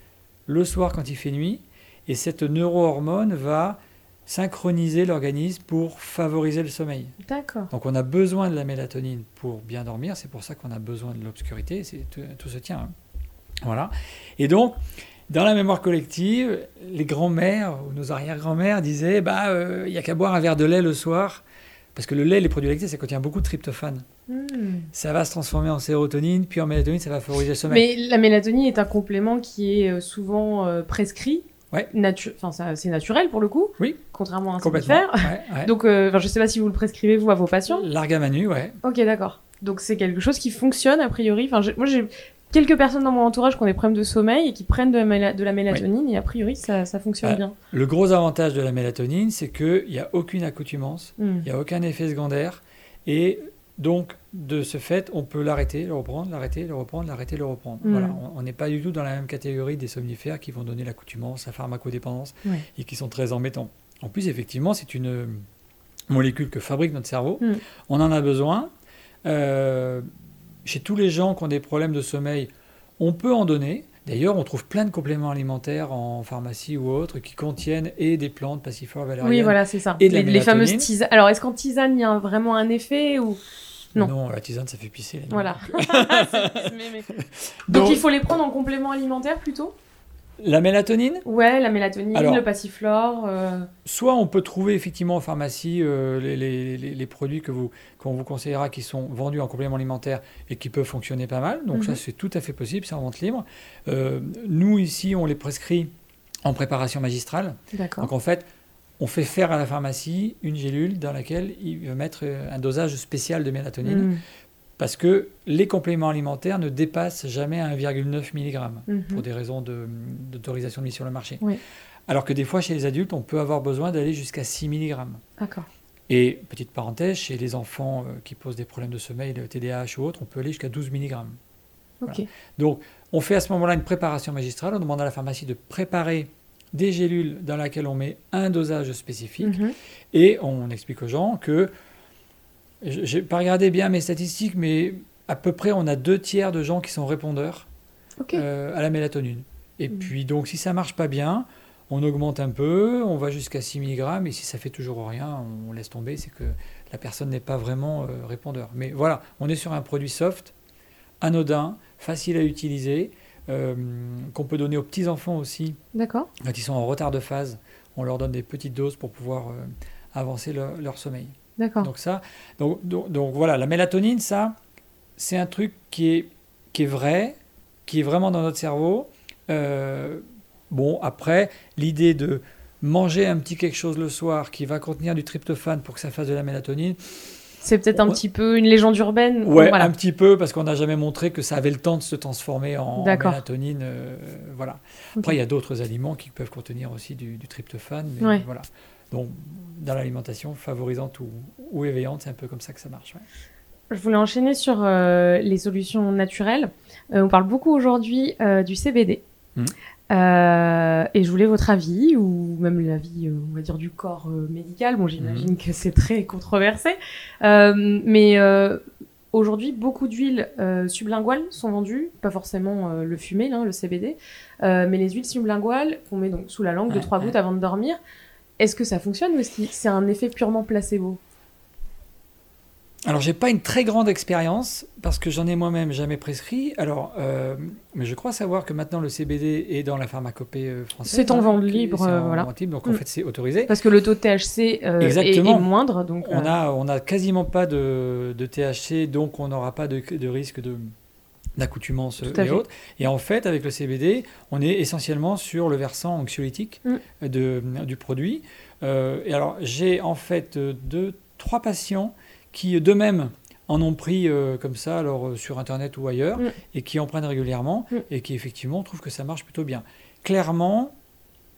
le soir quand il fait nuit, et cette neurohormone va synchroniser l'organisme pour favoriser le sommeil. D'accord. Donc on a besoin de la mélatonine pour bien dormir, c'est pour ça qu'on a besoin de l'obscurité, tout, tout se tient. hein. Voilà. Et donc, dans la mémoire collective, les grands-mères ou nos arrière-grands-mères disaient bah euh, il y a qu'à boire un verre de lait le soir parce que le lait, les produits lactés, ça contient beaucoup de tryptophane. Hmm. Ça va se transformer en sérotonine, puis en mélatonine, ça va favoriser le sommeil. Mais la mélatonine est un complément qui est euh, souvent euh, prescrit. Ouais. Natu- c'est naturel pour le coup. Oui. Contrairement à un Complètement. somnifère. Ouais, ouais. Donc, euh, je sais pas si vous le prescrivez vous à vos patients. L'argamanu, ouais. Ok, d'accord. Donc c'est quelque chose qui fonctionne a priori. Enfin, moi j'ai quelques personnes dans mon entourage qui ont des problèmes de sommeil et qui prennent de la, méla- de la mélatonine et a priori ça, ça fonctionne Ouais. bien. Le gros avantage de la mélatonine, c'est qu'il n'y a aucune accoutumance. Hmm. Il n'y a aucun effet secondaire. Et donc, de ce fait, on peut l'arrêter, le reprendre, l'arrêter, le reprendre, l'arrêter, le reprendre. Mm. Voilà, on- n'est pas du tout dans la même catégorie des somnifères qui vont donner l'accoutumance, la pharmacodépendance et qui sont très embêtants. En plus, effectivement, c'est une molécule que fabrique notre cerveau. Mm. On en a besoin. Euh, chez tous les gens qui ont des problèmes de sommeil, on peut en donner. D'ailleurs, on trouve plein de compléments alimentaires en pharmacie ou autres qui contiennent et des plantes passiflores valériennes. Oui, voilà, c'est ça. Et les, les fameuses tisanes. Alors, est-ce qu'en tisane, il y a vraiment un effet ou Non? la tisane, ça fait pisser. Voilà. Donc, il faut les prendre en complément alimentaire plutôt? La mélatonine, Ouais, la mélatonine, Alors- le passiflore. euh, soit on peut trouver effectivement en pharmacie euh, les, les- les- les produits que vous qu'on vous conseillera qui sont vendus en complément alimentaire et qui peuvent fonctionner pas mal. Donc ça Mhm. c'est tout à fait possible, c'est en vente libre. Euh, nous ici on les prescrit en préparation magistrale. D'accord. Donc en fait on fait faire à la pharmacie une gélule dans laquelle il va mettre un dosage spécial de mélatonine Hmm. Parce que les compléments alimentaires ne dépassent jamais 1,9 mg Mhm. pour des raisons d'autorisation de mise sur le marché. Oui. Alors que des fois, chez les adultes, on peut avoir besoin d'aller jusqu'à 6 mg. D'accord. Et petite parenthèse, chez les enfants euh, qui posent des problèmes de sommeil, le TDAH ou autre, on peut aller jusqu'à 12 mg. Ok. Donc, on fait à ce moment-là une préparation magistrale. On demande à la pharmacie de préparer des gélules dans lesquelles on met un dosage spécifique. Mhm. Et on explique aux gens que, je n'ai pas regardé bien mes statistiques, mais à peu près on a deux tiers de gens qui sont répondeurs euh, à la mélatonine. Et Mhm. puis donc si ça marche pas bien, on augmente un peu, on va jusqu'à 6 mg, et si ça fait toujours rien, on laisse tomber, c'est que la personne n'est pas vraiment euh, répondeur. Mais voilà, on est sur un produit soft, anodin, facile à utiliser, euh, qu'on peut donner aux petits-enfants aussi. D'accord. Quand ils sont en retard de phase, on leur donne des petites doses pour pouvoir avancer leur sommeil. D'accord. Donc ça, donc, donc, voilà, la mélatonine, ça, c'est un truc qui est, qui est vrai, qui est vraiment dans notre cerveau. Euh, bon, après, l'idée de manger un petit quelque chose le soir qui va contenir du tryptophane pour que ça fasse de la mélatonine. C'est peut-être un petit peu une légende urbaine. Ouais, un petit peu parce qu'on n'a jamais montré que ça avait le temps de se transformer en, mélatonine. Euh, voilà. Après, il y a d'autres aliments qui peuvent contenir aussi du, tryptophane, mais voilà. Donc, dans l'alimentation, favorisante ou, ou éveillante, c'est un peu comme ça que ça marche. Je voulais enchaîner sur euh, les solutions naturelles. on parle beaucoup aujourd'hui du CBD. Mmh. Euh, et je voulais votre avis, ou même l'avis, euh, on va dire, du corps euh, médical. Bon, j'imagine mhm. que c'est très controversé. mais aujourd'hui, beaucoup d'huiles sublinguales sont vendues, pas forcément le fumé, hein, le CBD, mais les huiles sublinguales qu'on met donc sous la langue de trois gouttes avant de dormir. Est-ce que ça fonctionne ou est-ce que c'est un effet purement placebo? Alors, j'ai pas une très grande expérience parce que j'en ai moi-même jamais prescrit. Alors, euh, mais je crois savoir que maintenant le CBD est dans la pharmacopée euh, française. C'est en hein, vente libre, euh, voilà. donc en mm. fait c'est autorisé. Parce que le taux de THC est, moindre, donc. On a, on a quasiment pas de, de THC, donc on n'aura pas de, de, risque de d'accoutumance et autres. Et en fait, avec le CBD, on est essentiellement sur le versant anxiolytique mm. de, du produit. et alors, j'ai en fait deux, trois patients qui d'eux-mêmes en ont pris euh, comme ça, alors euh, sur Internet ou ailleurs, mm. et qui en prennent régulièrement, mm. et qui effectivement trouvent que ça marche plutôt bien. Clairement,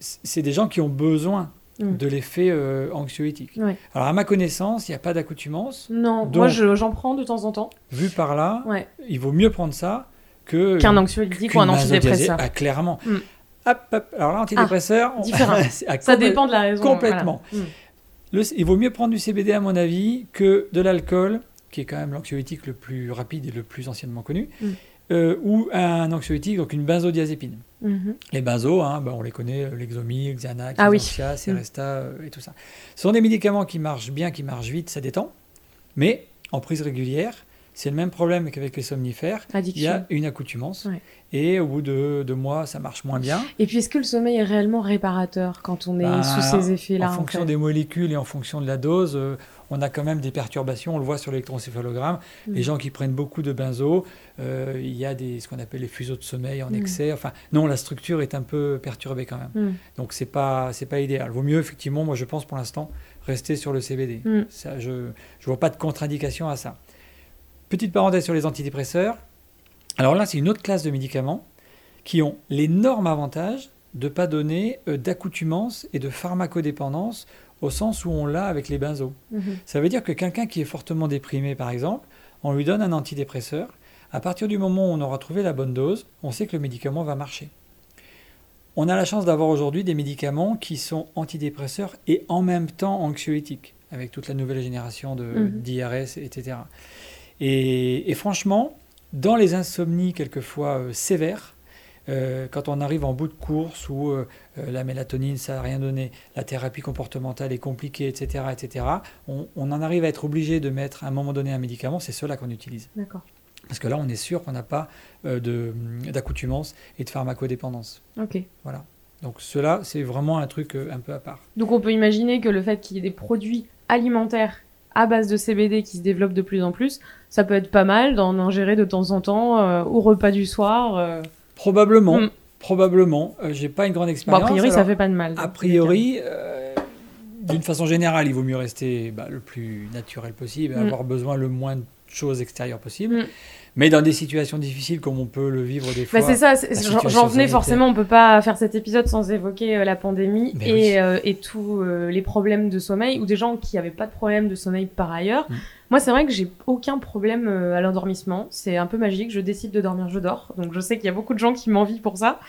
c'est des gens qui ont besoin mm. de l'effet euh, anxiolytique. Alors à ma connaissance, il n'y a pas d'accoutumance. Non, moi j'en prends de temps en temps. Vu par là, il vaut mieux prendre ça que qu'un anxiolytique ou un antidépresseur. Ah, clairement. Hop, hop. Alors l'antidépresseur, ah, différent. ça dépend de la raison. Complètement il vaut mieux prendre du CBD, à mon avis, que de l'alcool, qui est quand même l'anxiolytique le plus rapide et le plus anciennement connu, mm. Euh, ou un anxiolytique, donc une benzodiazépine. Mm-hmm. Les benzos, hein, ben, on les connaît, euh, Lexomil, Xanax, ah, Seresta mm. euh, et tout ça. Ce sont des médicaments qui marchent bien, qui marchent vite, ça détend, mais en prise régulière, c'est le même problème qu'avec les somnifères. Il y a une accoutumance. Et au bout de deux mois, ça marche moins bien. Et puis, est-ce que le sommeil est réellement réparateur quand on est bah, sous ces effets-là En fonction des molécules et en fonction de la dose, euh, on a quand même des perturbations. On le voit sur l'électroencéphalogramme. Les mm. gens qui prennent beaucoup de benzo, euh, il y a des, ce qu'on appelle les fuseaux de sommeil en mm. excès. Enfin, non, la structure est un peu perturbée quand même. Mm. Donc, c'est pas, c'est pas idéal. Vaut mieux, effectivement, moi, je pense pour l'instant, rester sur le CBD. Ça, je ne vois pas de contre-indication à ça. Petite parenthèse sur les antidépresseurs. Alors là, c'est une autre classe de médicaments qui ont l'énorme avantage de ne pas donner euh, d'accoutumance et de pharmacodépendance au sens où on l'a avec les benzos. Mhm. Ça veut dire que quelqu'un qui est fortement déprimé, par exemple, on lui donne un antidépresseur. À partir du moment où on aura trouvé la bonne dose, on sait que le médicament va marcher. On a la chance d'avoir aujourd'hui des médicaments qui sont antidépresseurs et en même temps anxiolytiques, avec toute la nouvelle génération de mhm. d'IRS, etc. Et, franchement, dans les insomnies quelquefois euh, sévères, euh, quand on arrive en bout de course où euh, la mélatonine, ça n'a rien donné, la thérapie comportementale est compliquée, etc., etc., on, en arrive à être obligé de mettre à un moment donné un médicament, c'est cela qu'on utilise. D'accord. Parce que là, on est sûr qu'on n'a pas d'accoutumance et de pharmacodépendance. Ok. Voilà. Donc cela, c'est vraiment un truc un peu à part. Donc on peut imaginer que le fait qu'il y ait des produits alimentaires à base de CBD qui se développe de plus en plus, ça peut être pas mal d'en ingérer de temps en temps euh, au repas du soir. Euh. Probablement, mm. probablement. Euh, j'ai pas une grande expérience. a priori, ça fait pas de mal. A priori, d'une façon générale, il vaut mieux rester bah, le plus naturel possible, mm. avoir besoin le moins de choses extérieures possible. Mm. Mais dans des situations difficiles comme on peut le vivre des bah, fois. c'est ça, j'en venais forcément, on peut pas faire cet épisode sans évoquer euh, la pandémie et, euh, et tous euh, les problèmes de sommeil ou des gens qui n'avaient pas de problème de sommeil par ailleurs. Moi, c'est vrai que j'ai aucun problème à l'endormissement. C'est un peu magique. Je décide de dormir, je dors. Donc, je sais qu'il y a beaucoup de gens qui m'envient pour ça.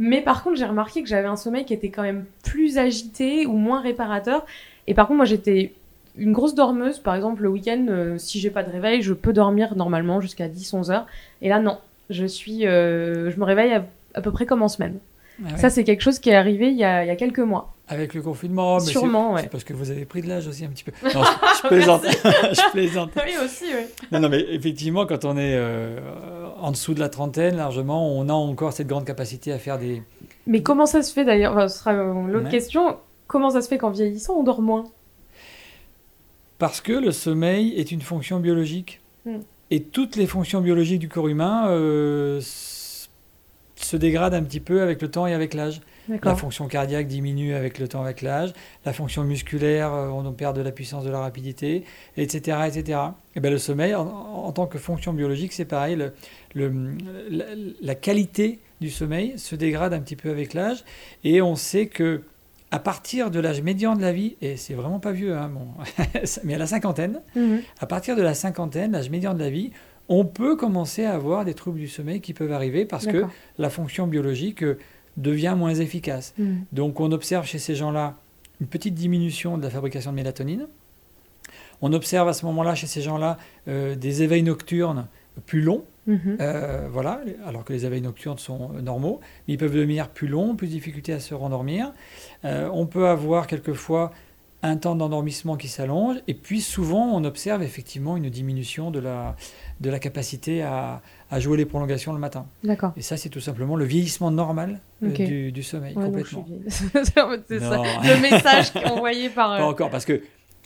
Mais par contre, j'ai remarqué que j'avais un sommeil qui était quand même plus agité ou moins réparateur. Et par contre, moi, j'étais une grosse dormeuse, par exemple, le week-end, euh, si j'ai pas de réveil, je peux dormir normalement jusqu'à 10-11 heures. Et là, non. Je suis, euh, je me réveille à, peu près comme en semaine. Ah ouais. Ça, c'est quelque chose qui est arrivé il y a, il y a quelques mois. Avec le confinement, mais Sûrement, ouais. parce que vous avez pris de l'âge aussi un petit peu. Non, je, je plaisante. je plaisante. Oui, aussi, oui. Non, non, mais effectivement, quand on est euh, en dessous de la trentaine, largement, on a encore cette grande capacité à faire des. Mais comment ça se fait d'ailleurs? Enfin, Ce sera l'autre Ouais. question. Comment ça se fait qu'en vieillissant, on dort moins? Parce que le sommeil est une fonction biologique. Mm. Et toutes les fonctions biologiques du corps humain euh, se dégradent un petit peu avec le temps et avec l'âge. La fonction cardiaque diminue avec le temps, avec l'âge. La fonction musculaire, euh, on perd de la puissance, de la rapidité, etc. etc. Et ben, le sommeil, en, en tant que fonction biologique, c'est pareil. Le, le- la, la qualité du sommeil se dégrade un petit peu avec l'âge. Et on sait que à partir de l'âge médian de la vie, et c'est vraiment pas vieux, hein, bon, mais à la cinquantaine, Mhm. à partir de la cinquantaine, l'âge médian de la vie, on peut commencer à avoir des troubles du sommeil qui peuvent arriver parce que la fonction biologique euh, devient moins efficace. Mhm. Donc on observe chez ces gens-là une petite diminution de la fabrication de mélatonine. On observe à ce moment-là chez ces gens-là euh, des éveils nocturnes plus longs, Mhm. euh, voilà, alors que les éveils nocturnes sont euh, normaux, mais ils peuvent devenir plus longs, plus de difficulté à se rendormir. Euh, on peut avoir quelquefois un temps d'endormissement qui s'allonge, et puis souvent on observe effectivement une diminution de la, de la capacité à, à jouer les prolongations le matin. D'accord. Et ça, c'est tout simplement le vieillissement normal euh, du, du sommeil, Ouais, complètement. c'est. Le message envoyé par. euh, Pas encore, parce que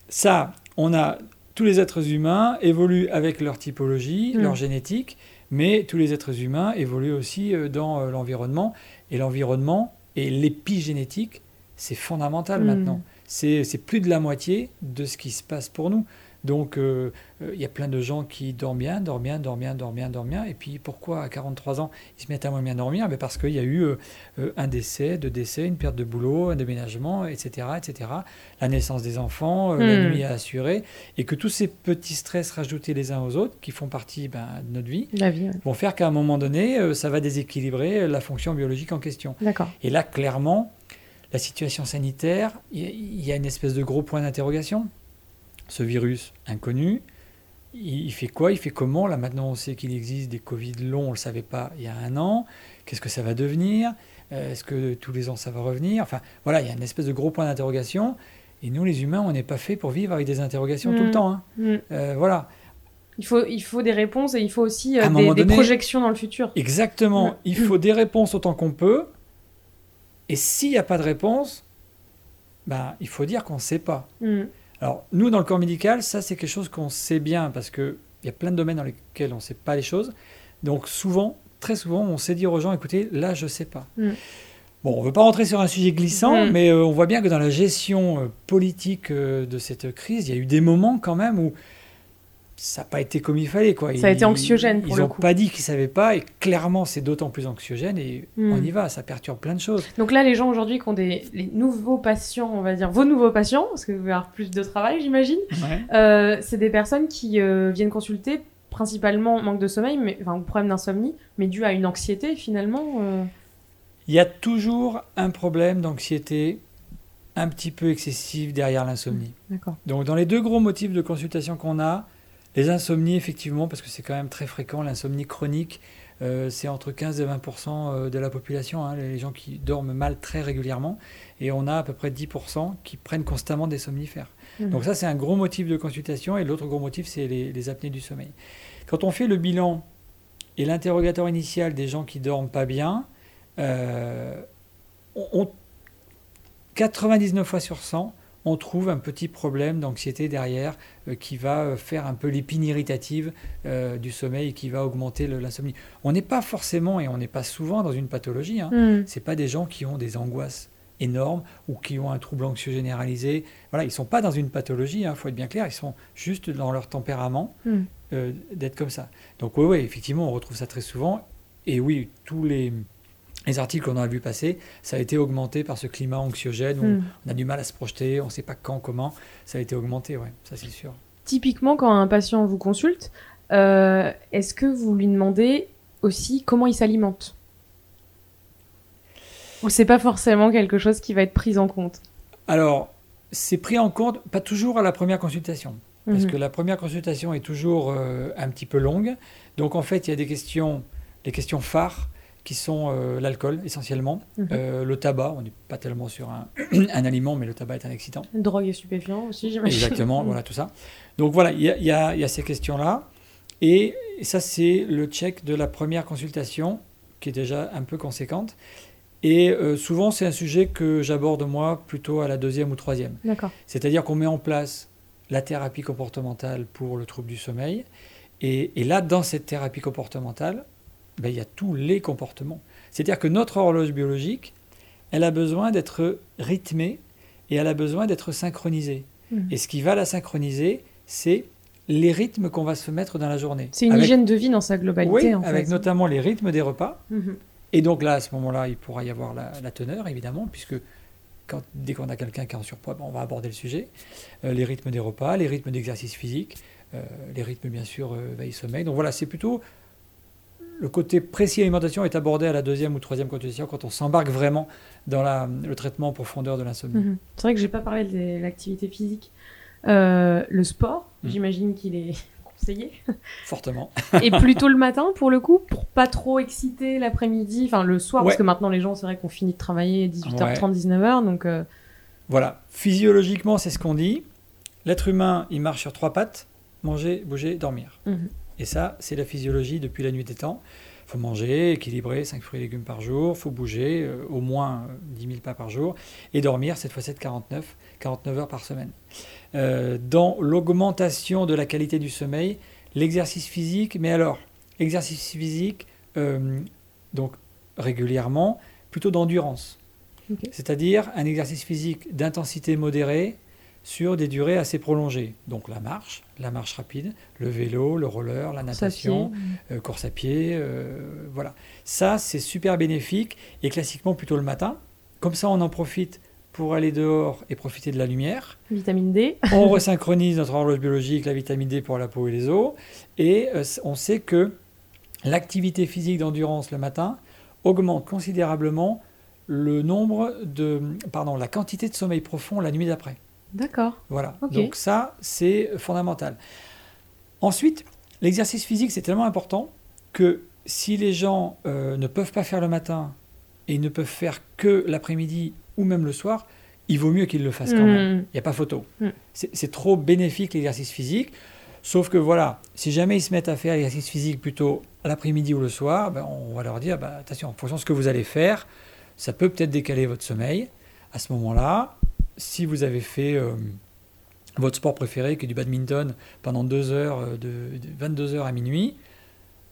ça, on a tous les êtres humains évoluent avec leur typologie, Mm. leur génétique, mais tous les êtres humains évoluent aussi euh, dans l'environnement. Et l'environnement et l'épigénétique, c'est fondamental Mm. maintenant. C'est plus de la moitié de ce qui se passe pour nous. Donc, euh, euh, il y a plein de gens qui dorment bien, dorment bien, dorment bien, dorment bien, dorment bien. Et puis, pourquoi à 43 ans, ils se mettent à moins bien dormir? Ben Parce qu'il y a eu euh, euh, un décès, deux décès, une perte de boulot, un déménagement, etc., etc. La naissance des enfants, euh, la Hmm. nuit à assurer. Et que tous ces petits stress rajoutés les uns aux autres, qui font partie ben, de notre vie, La vie. ouais. vont faire qu'à un moment donné, euh, ça va déséquilibrer euh, la fonction biologique en question. Et là, clairement, la situation sanitaire, il y a- une espèce de gros point d'interrogation. Ce virus inconnu, il fait quoi? Il fait comment? Là, maintenant, on sait qu'il existe des Covid longs, on ne le savait pas il y a un an. Qu'est-ce que ça va devenir? Euh, Est-ce que tous les ans, ça va revenir? Enfin, voilà, il y a une espèce de gros point d'interrogation. Et nous, les humains, on n'est pas fait pour vivre avec des interrogations tout le Mm. temps. hein. Mhm. Euh, voilà. Il faut, il faut des réponses et il faut aussi euh, des, projections dans le futur. Exactement. Mm. Il faut des réponses autant qu'on peut. Et s'il n'y a pas de réponse, ben, il faut dire qu'on ne sait pas. Mhm. Alors, nous, dans le corps médical, ça, c'est quelque chose qu'on sait bien parce qu'il y a plein de domaines dans lesquels on ne sait pas les choses. Donc, souvent, très souvent, on sait dire aux gens écoutez, là, je ne sais pas. Mm. Bon, on ne veut pas rentrer sur un sujet glissant, Mm. mais euh, on voit bien que dans la gestion euh, politique euh, de cette crise, il y a eu des moments quand même où ça n'a pas été comme il fallait. Quoi. Ça a été anxiogène, pour Ils n'ont pas dit qu'ils ne savaient pas, et clairement, c'est d'autant plus anxiogène, et on y va, ça perturbe plein de choses. Donc là, les gens aujourd'hui qui ont des les nouveaux patients, on va dire vos nouveaux patients, parce que vous allez avoir plus de travail, j'imagine, Ouais. euh, c'est des personnes qui euh, viennent consulter principalement manque de sommeil, mais, enfin, ou problème d'insomnie, mais dû à une anxiété finalement. euh. Il y a toujours un problème d'anxiété un petit peu excessif derrière l'insomnie. D'accord. Donc dans les deux gros motifs de consultation qu'on a, les insomnies effectivement, parce que c'est quand même très fréquent, l'insomnie chronique, euh, c'est entre 15 et 20% euh, de la population, hein, les gens qui dorment mal très régulièrement, et on a à peu près 10% qui prennent constamment des somnifères. Mhm. Donc ça c'est un gros motif de consultation, et l'autre gros motif c'est les, les apnées du sommeil. Quand on fait le bilan et l'interrogatoire initial des gens qui dorment pas bien, euh, on- on 99 fois sur 100, on trouve un petit problème d'anxiété derrière euh, qui va euh, faire un peu l'épine irritative euh, du sommeil et qui va augmenter l'insomnie. On n'est pas forcément et on n'est pas souvent dans une pathologie. Hein. Mhm. C'est pas des gens qui ont des angoisses énormes ou qui ont un trouble anxieux généralisé. Voilà, ils sont pas dans une pathologie. Il faut être bien clair. Ils sont juste dans leur tempérament euh, d'être comme ça. Donc oui, oui, effectivement, on retrouve ça très souvent. Et oui, tous les, les articles qu'on a vu passer, ça a été augmenté par ce climat anxiogène où Mhm. on a du mal à se projeter, on ne sait pas quand, comment. Ça a été augmenté, ouais, ça c'est sûr. Typiquement, quand un patient vous consulte, euh, est-ce que vous lui demandez aussi comment il s'alimente? Ou c'est pas forcément quelque chose qui va être pris en compte? Alors, c'est pris en compte, pas toujours à la première consultation. Parce Mhm. que la première consultation est toujours euh, un petit peu longue. Donc en fait, il y a des questions, les questions phares qui sont euh, l'alcool essentiellement, Mhm. euh, le tabac, on n'est pas tellement sur un, un aliment, mais le tabac est un excitant. Drogue et stupéfiants aussi, j'imagine. Exactement, voilà tout ça. Donc voilà, il y a, y y ces questions-là. Et ça, c'est le check de la première consultation, qui est déjà un peu conséquente. Et euh, souvent, c'est un sujet que j'aborde moi plutôt à la deuxième ou troisième. D'accord. C'est-à-dire qu'on met en place la thérapie comportementale pour le trouble du sommeil. Et, et là, dans cette thérapie comportementale, ben, il y a tous les comportements. C'est-à-dire que notre horloge biologique, elle a besoin d'être rythmée et elle a besoin d'être synchronisée. Mhm. Et ce qui va la synchroniser, c'est les rythmes qu'on va se mettre dans la journée. C'est une Avec- hygiène de vie dans sa globalité, Oui, en fait. avec notamment les rythmes des repas. Mhm. Et donc là, à ce moment-là, il pourra y avoir la, la teneur, évidemment, puisque quand, dès qu'on a quelqu'un qui est en surpoids, ben, on va aborder le sujet. Euh, les rythmes des repas, les rythmes d'exercice physique, euh, les rythmes, bien sûr, euh, veille-sommeil. Donc voilà, c'est plutôt le côté précis alimentation est abordé à la deuxième ou troisième consultation quand on s'embarque vraiment dans la- le traitement en profondeur de l'insomnie. Mhm. C'est vrai que j'ai pas parlé de l'activité physique. Euh, le sport, Mhm. j'imagine qu'il est conseillé. Fortement. Et plutôt le matin, pour le coup, pour pas trop exciter l'après-midi, enfin le soir, parce que maintenant les gens, c'est vrai qu'on finit de travailler 18h30, 19h, donc euh, Voilà, physiologiquement, c'est ce qu'on dit. L'être humain, il marche sur trois pattes, manger, bouger, dormir. Mhm. Et ça, c'est la physiologie depuis la nuit des temps. Il faut manger, équilibrer 5 fruits et légumes par jour, il faut bouger euh, au moins euh, 10 000 pas par jour, et dormir, cette fois-ci, de 49, 49 heures par semaine. Euh, dans l'augmentation de la qualité du sommeil, l'exercice physique, mais alors, exercice physique, euh, donc régulièrement, plutôt d'endurance. C'est-à-dire un exercice physique d'intensité modérée sur des durées assez prolongées. Donc la marche, la marche rapide, le vélo, le roller, la natation, euh, course à pied, euh, voilà. Ça, c'est super bénéfique et classiquement plutôt le matin. Comme ça, on en profite pour aller dehors et profiter de la lumière. Vitamine D. On resynchronise notre horloge biologique, la vitamine D pour la peau et les os. Et euh, on sait que l'activité physique d'endurance le matin augmente considérablement le nombre de, pardon, la quantité de sommeil profond la nuit d'après. D'accord. Voilà. Donc ça, c'est fondamental. Ensuite, l'exercice physique, c'est tellement important que si les gens euh, ne peuvent pas faire le matin et ne peuvent faire que l'après-midi ou même le soir, il vaut mieux qu'ils le fassent quand même. Mhm. Il n'y a pas photo. Mm. C'est trop bénéfique l'exercice physique. Sauf que voilà, si jamais ils se mettent à faire l'exercice physique plutôt l'après-midi ou le soir, ben, on va leur dire bah, attention, en fonction de ce que vous allez faire, ça peut peut-être décaler votre sommeil. À ce moment-là, si vous avez fait euh, votre sport préféré, qui est du badminton, pendant deux heures, euh, de, de 22 heures à minuit,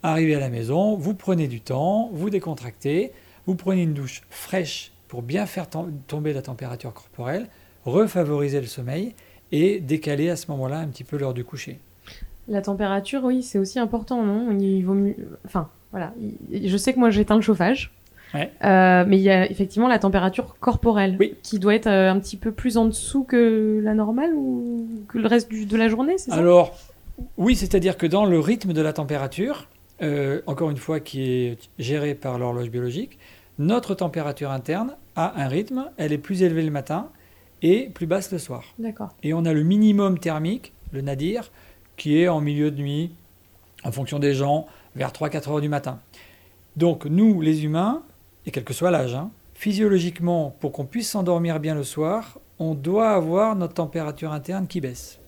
arrivez à la maison, vous prenez du temps, vous décontractez, vous prenez une douche fraîche pour bien faire tom- tomber la température corporelle, refavoriser le sommeil et décaler à ce moment-là un petit peu l'heure du coucher. La température, oui, c'est aussi important, non? Il vaut mieux. Enfin, voilà. Il- Je sais que moi j'éteins le chauffage. Ouais. Euh, mais il y a effectivement la température corporelle Oui. qui doit être euh, un petit peu plus en dessous que la normale ou que le reste du- de la journée, c'est ça? Alors, oui, c'est-à-dire que dans le rythme de la température, euh, encore une fois qui est géré par l'horloge biologique, notre température interne a un rythme, elle est plus élevée le matin et plus basse le soir. D'accord. Et on a le minimum thermique, le nadir, qui est en milieu de nuit, en fonction des gens, vers 3-4 heures du matin. Donc nous, les humains, et quel que soit l'âge, hein, physiologiquement, pour qu'on puisse s'endormir bien le soir, on doit avoir notre température interne qui baisse.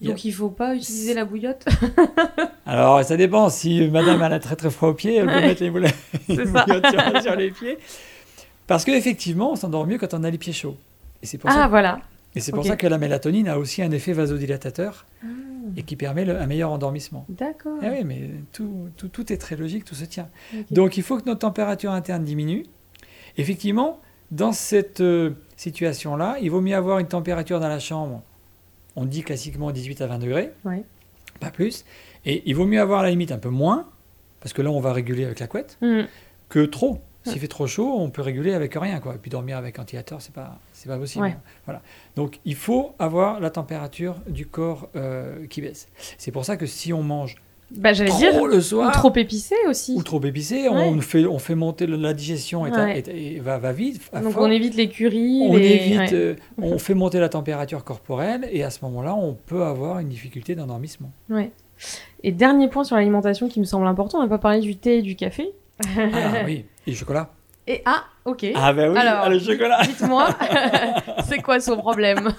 Il a- Donc il faut pas utiliser la bouillotte? Alors, ça dépend. Si madame elle a très très froid aux pieds, elle peut Ouais. mettre les ça. sur, sur les pieds. Parce qu'effectivement, on s'endort mieux quand on a les pieds chauds. Et c'est pour, ah ça, voilà. Et c'est pour ça que la mélatonine a aussi un effet vasodilatateur Ah, et qui permet le- un meilleur endormissement. D'accord. Eh oui, mais tout, tout, tout est très logique, tout se tient. Donc il faut que notre température interne diminue. Effectivement, dans cette euh, situation-là, il vaut mieux avoir une température dans la chambre, on dit classiquement 18 à 20 degrés, pas plus. Et il vaut mieux avoir à la limite un peu moins, parce que là on va réguler avec la couette, Hmm. que trop. S'il fait trop chaud, on peut réguler avec rien, quoi. Et puis dormir avec ventilateur, c'est pas, c'est pas possible. Ouais. Voilà. Donc il faut avoir la température du corps euh, qui baisse. C'est pour ça que si on mange Bah j'allais trop dire le ou soir, trop épicé aussi. ou trop épicé, Ouais. on fait, on fait monter la digestion et, Ouais. et- et va, va vite. Donc fort. on évite les curries. On les... évite, euh, on fait monter la température corporelle et à ce moment-là, on peut avoir une difficulté d'endormissement. Ouais. Et dernier point sur l'alimentation qui me semble important, on n'a pas parlé du thé et du café. Ah oui, et le chocolat. Et ah, ok. Ah ben oui, Alors, ah, le chocolat. Dites-moi, c'est quoi son problème?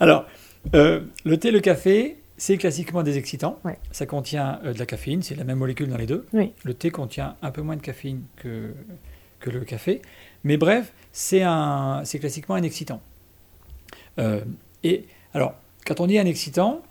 Alors, euh, le thé, le café, c'est classiquement des excitants. Ouais. Ça contient euh, de la caféine, c'est la même molécule dans les deux. Oui. Le thé contient un peu moins de caféine que, que le café. Mais bref, c'est un- c'est classiquement un excitant. Euh, et alors, quand on dit un excitant,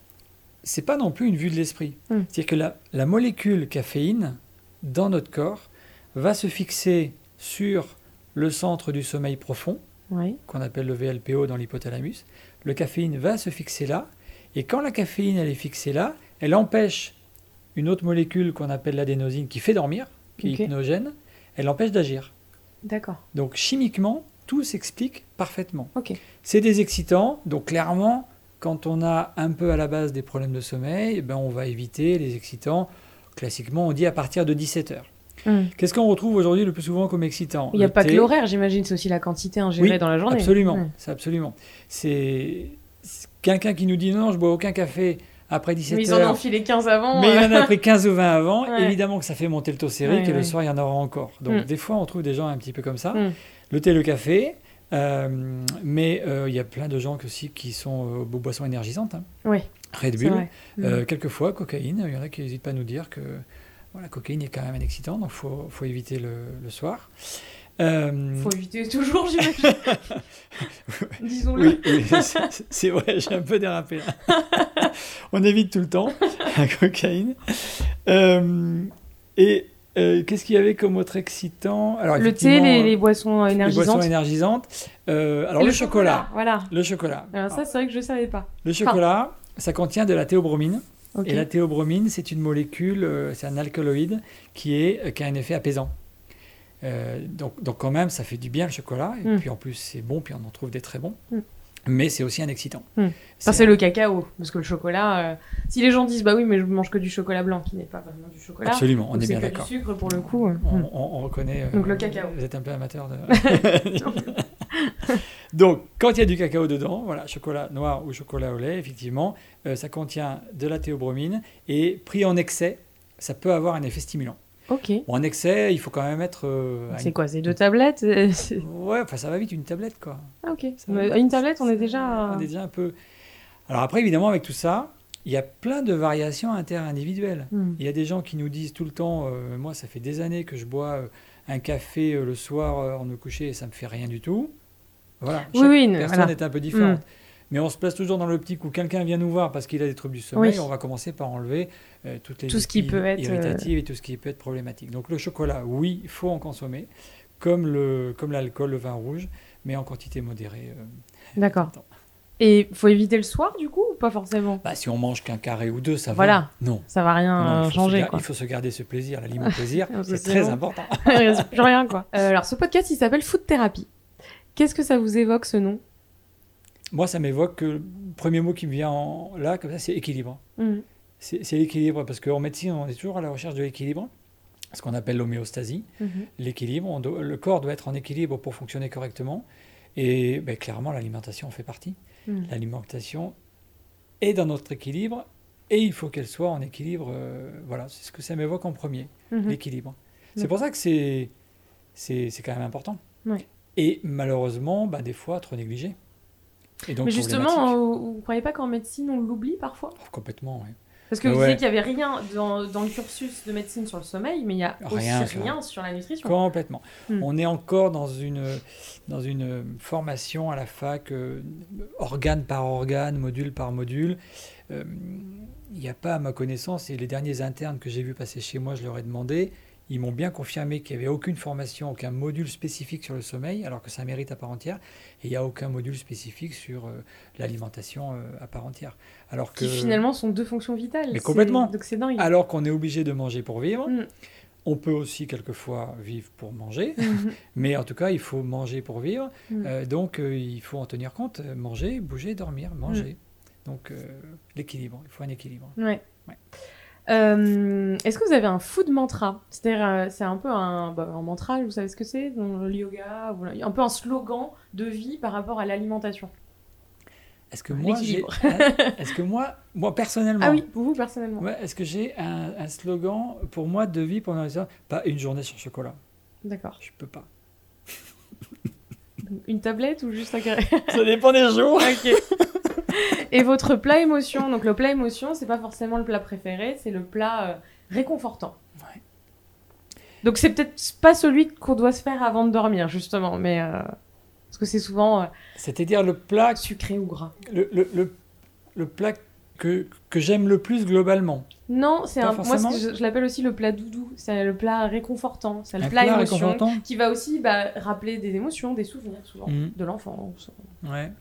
c'est pas non plus une vue de l'esprit. Mm. C'est-à-dire que la, la molécule caféine dans notre corps va se fixer sur le centre du sommeil profond Oui. qu'on appelle le VLPO dans l'hypothalamus. Le caféine va se fixer là, et quand la caféine elle est fixée là, elle empêche une autre molécule qu'on appelle l'adénosine qui fait dormir, qui est hypnogène, elle empêche d'agir. D'accord. Donc chimiquement, tout s'explique parfaitement. Ok. C'est des excitants, donc clairement, quand on a un peu à la base des problèmes de sommeil, eh ben on va éviter les excitants. Classiquement, on dit à partir de 17 heures. Hmm. Qu'est-ce qu'on retrouve aujourd'hui le plus souvent comme excitant? Il n'y a Le pas thé, que l'horaire, j'imagine, c'est aussi la quantité ingérée Oui, dans la journée. Absolument, Hmm. c'est absolument. C'est quelqu'un qui nous dit non, je bois aucun café après 17 Mais ils en ont filé 15 avant. Mais il euh. en a pris 15 ou 20 avant. Ouais. Évidemment que ça fait monter le taux sérique Ouais, et le soir, il y en aura encore. Donc, Mm. des fois, on trouve des gens un petit peu comme ça. Mm. Le thé, le café. euh, mais euh, il y a plein de gens aussi qui sont euh, aux boissons énergisantes. hein. Oui, Red Bull. Euh, quelquefois, cocaïne. Il y en a qui n'hésitent pas à nous dire que voilà, la cocaïne est quand même un excitant, donc il faut, faut éviter le, le soir. Euh, Faut éviter toujours, j'imagine. Disons-le. Oui, oui, c'est- vrai, j'ai un peu dérapé là. On évite tout le temps la cocaïne. Euh, et euh, qu'est-ce qu'il y avait comme autre excitant? Alors, Le thé, les, les boissons les énergisantes. boissons énergisantes. Alors le, chocolat. Voilà. Le chocolat. Alors ça, c'est vrai que je ne savais pas. Le chocolat, ça contient de la théobromine. Et la théobromine, c'est une molécule, euh, c'est un alcaloïde qui, est, euh, qui a un effet apaisant. Euh, donc, donc quand même, ça fait du bien le chocolat. Et Mm. puis en plus, c'est bon, puis on en trouve des très bons. Mm. Mais c'est aussi un excitant. Mm. Ça, c'est le cacao. Parce que le chocolat, euh, si les gens disent, bah oui, mais je mange que du chocolat blanc, qui n'est pas vraiment du chocolat. Absolument, on donc est c'est bien que d'accord. du sucre pour le coup. On, on- on reconnaît. euh, Donc le cacao. Vous êtes un peu amateur de. Donc, quand il y a du cacao dedans, voilà, chocolat noir ou chocolat au lait, effectivement, euh, ça contient de la théobromine et pris en excès, ça peut avoir un effet stimulant. Ok. Bon, en excès, il faut quand même être. euh, C'est une- quoi C'est deux tablettes euh, Ouais, enfin, ça va vite, une tablette, quoi. Ah, ok. Mais une tablette, on est déjà. On est déjà un peu. Alors, après, évidemment, avec tout ça, il y a plein de variations interindividuelles. Hmm. Il y a des gens qui nous disent tout le temps, euh, moi ça fait des années que je bois un café le soir en me coucher et ça me fait rien du tout. Voilà, chaque oui, personne voilà. est un peu différente. Mm. Mais on se place toujours dans l'optique où quelqu'un vient nous voir parce qu'il a des troubles du sommeil, Oui. on va commencer par enlever euh, toutes les Tout ce qui peut être, euh, irritatives et tout ce qui peut être problématique. Donc le chocolat, oui, il faut en consommer, comme le comme l'alcool, le vin rouge, mais en quantité modérée. euh, D'accord. Et faut éviter le soir, du coup, ou pas forcément? Bah, si on mange qu'un carré ou deux, ça Voilà. va. Non. Ça va rien Non, euh, changer, quoi. il faut se garder ce plaisir, l'aliment plaisir, c'est très important. Il reste plus rien, quoi. Alors, ce podcast, il s'appelle Food Therapy. Qu'est-ce que ça vous évoque, ce nom? Moi, ça m'évoque que le premier mot qui me vient en- là, comme ça, c'est équilibre. Hmm. C'est l'équilibre, parce qu'en médecine, on est toujours à la recherche de l'équilibre, ce qu'on appelle l'homéostasie. Mhm. L'équilibre, le corps doit être en équilibre pour fonctionner correctement. Et ben, clairement, l'alimentation en fait partie. Hmm. L'alimentation est dans notre équilibre et il faut qu'elle soit en équilibre. euh, voilà, c'est ce que ça m'évoque en premier, Mhm. l'équilibre. C'est pour ça que c'est quand même important. Ouais. Et malheureusement, ben, des fois, trop négligé. Et donc Mais justement, vous ne croyez pas qu'en médecine, on l'oublie parfois? Oh, complètement, oui. Parce que vous ouais. disiez qu'il n'y avait rien dans, dans le cursus de médecine sur le sommeil, mais il y a Rien aussi sur- rien sur la nutrition. Complètement. Hmm. On est encore dans une, dans une formation à la fac, euh, organe par organe, module par module. Euh, Il n'y a pas, à ma connaissance, et les derniers internes que j'ai vus passer chez moi, je leur ai demandé, ils m'ont bien confirmé qu'il n'y avait aucune formation, aucun module spécifique sur le sommeil, alors que ça mérite à part entière, et il n'y a aucun module spécifique sur euh, l'alimentation euh, à part entière. Alors que, Qui finalement sont deux fonctions vitales. Mais C'est- complètement. Donc c'est dingue. alors qu'on est obligé de manger pour vivre, Mm. on peut aussi quelquefois vivre pour manger. Mhm. Mais en tout cas, il faut manger pour vivre. Mm. Euh, donc, il faut en tenir compte. Manger, bouger, dormir, manger. Donc, l'équilibre. Il faut un équilibre. Ouais. Ouais. Euh, Est-ce que vous avez un food mantra? C'est-à-dire, euh, c'est un peu un, bah, un mantra, vous savez ce que c'est? Dans le yoga, un peu un slogan de vie par rapport à l'alimentation. Est-ce que moi, est-ce que moi, moi personnellement, Ah oui, vous personnellement. ouais, est-ce que j'ai un, un slogan pour moi de vie pendant les heures? Pas une journée sans chocolat. D'accord. Je peux pas. Une tablette ou juste un carré? Ça dépend des jours. Ok. Et votre plat émotion Donc le plat émotion, c'est pas forcément le plat préféré, c'est le plat euh, réconfortant. Ouais. Donc c'est peut-être pas celui qu'on doit se faire avant de dormir justement, mais euh, parce que c'est souvent euh, C'est-à-dire le plat, sucré ou gras. le, le, le, le plat que, que j'aime le plus globalement. Non, c'est un. Moi, forcément. que je, je l'appelle aussi le plat doudou. C'est le plat réconfortant. C'est le Un plat, plat émotion qui va aussi bah, rappeler des émotions, des souvenirs souvent Mhm. de l'enfance. Ouais.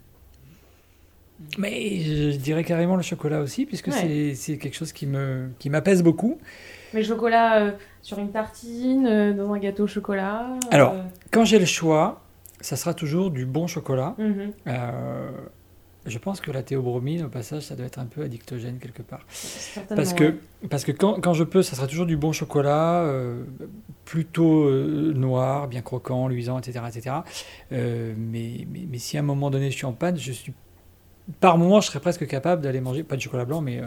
Mais je dirais carrément le chocolat aussi, puisque Ouais. c'est- c'est quelque chose qui me qui m'apaise beaucoup. Mais le chocolat euh, sur une tartine, euh, dans un gâteau au chocolat. euh, Alors. Quand j'ai le choix, ça sera toujours du bon chocolat. mhm, je pense que la théobromine, au passage, ça doit être un peu addictogène quelque part. Parce que, parce que quand, quand je peux, ça sera toujours du bon chocolat, plutôt noir, bien croquant, luisant, etc. etc. Mais, mais, mais si à un moment donné je suis en panne, je suis, par moment, je serais presque capable d'aller manger, pas de chocolat blanc, mais euh,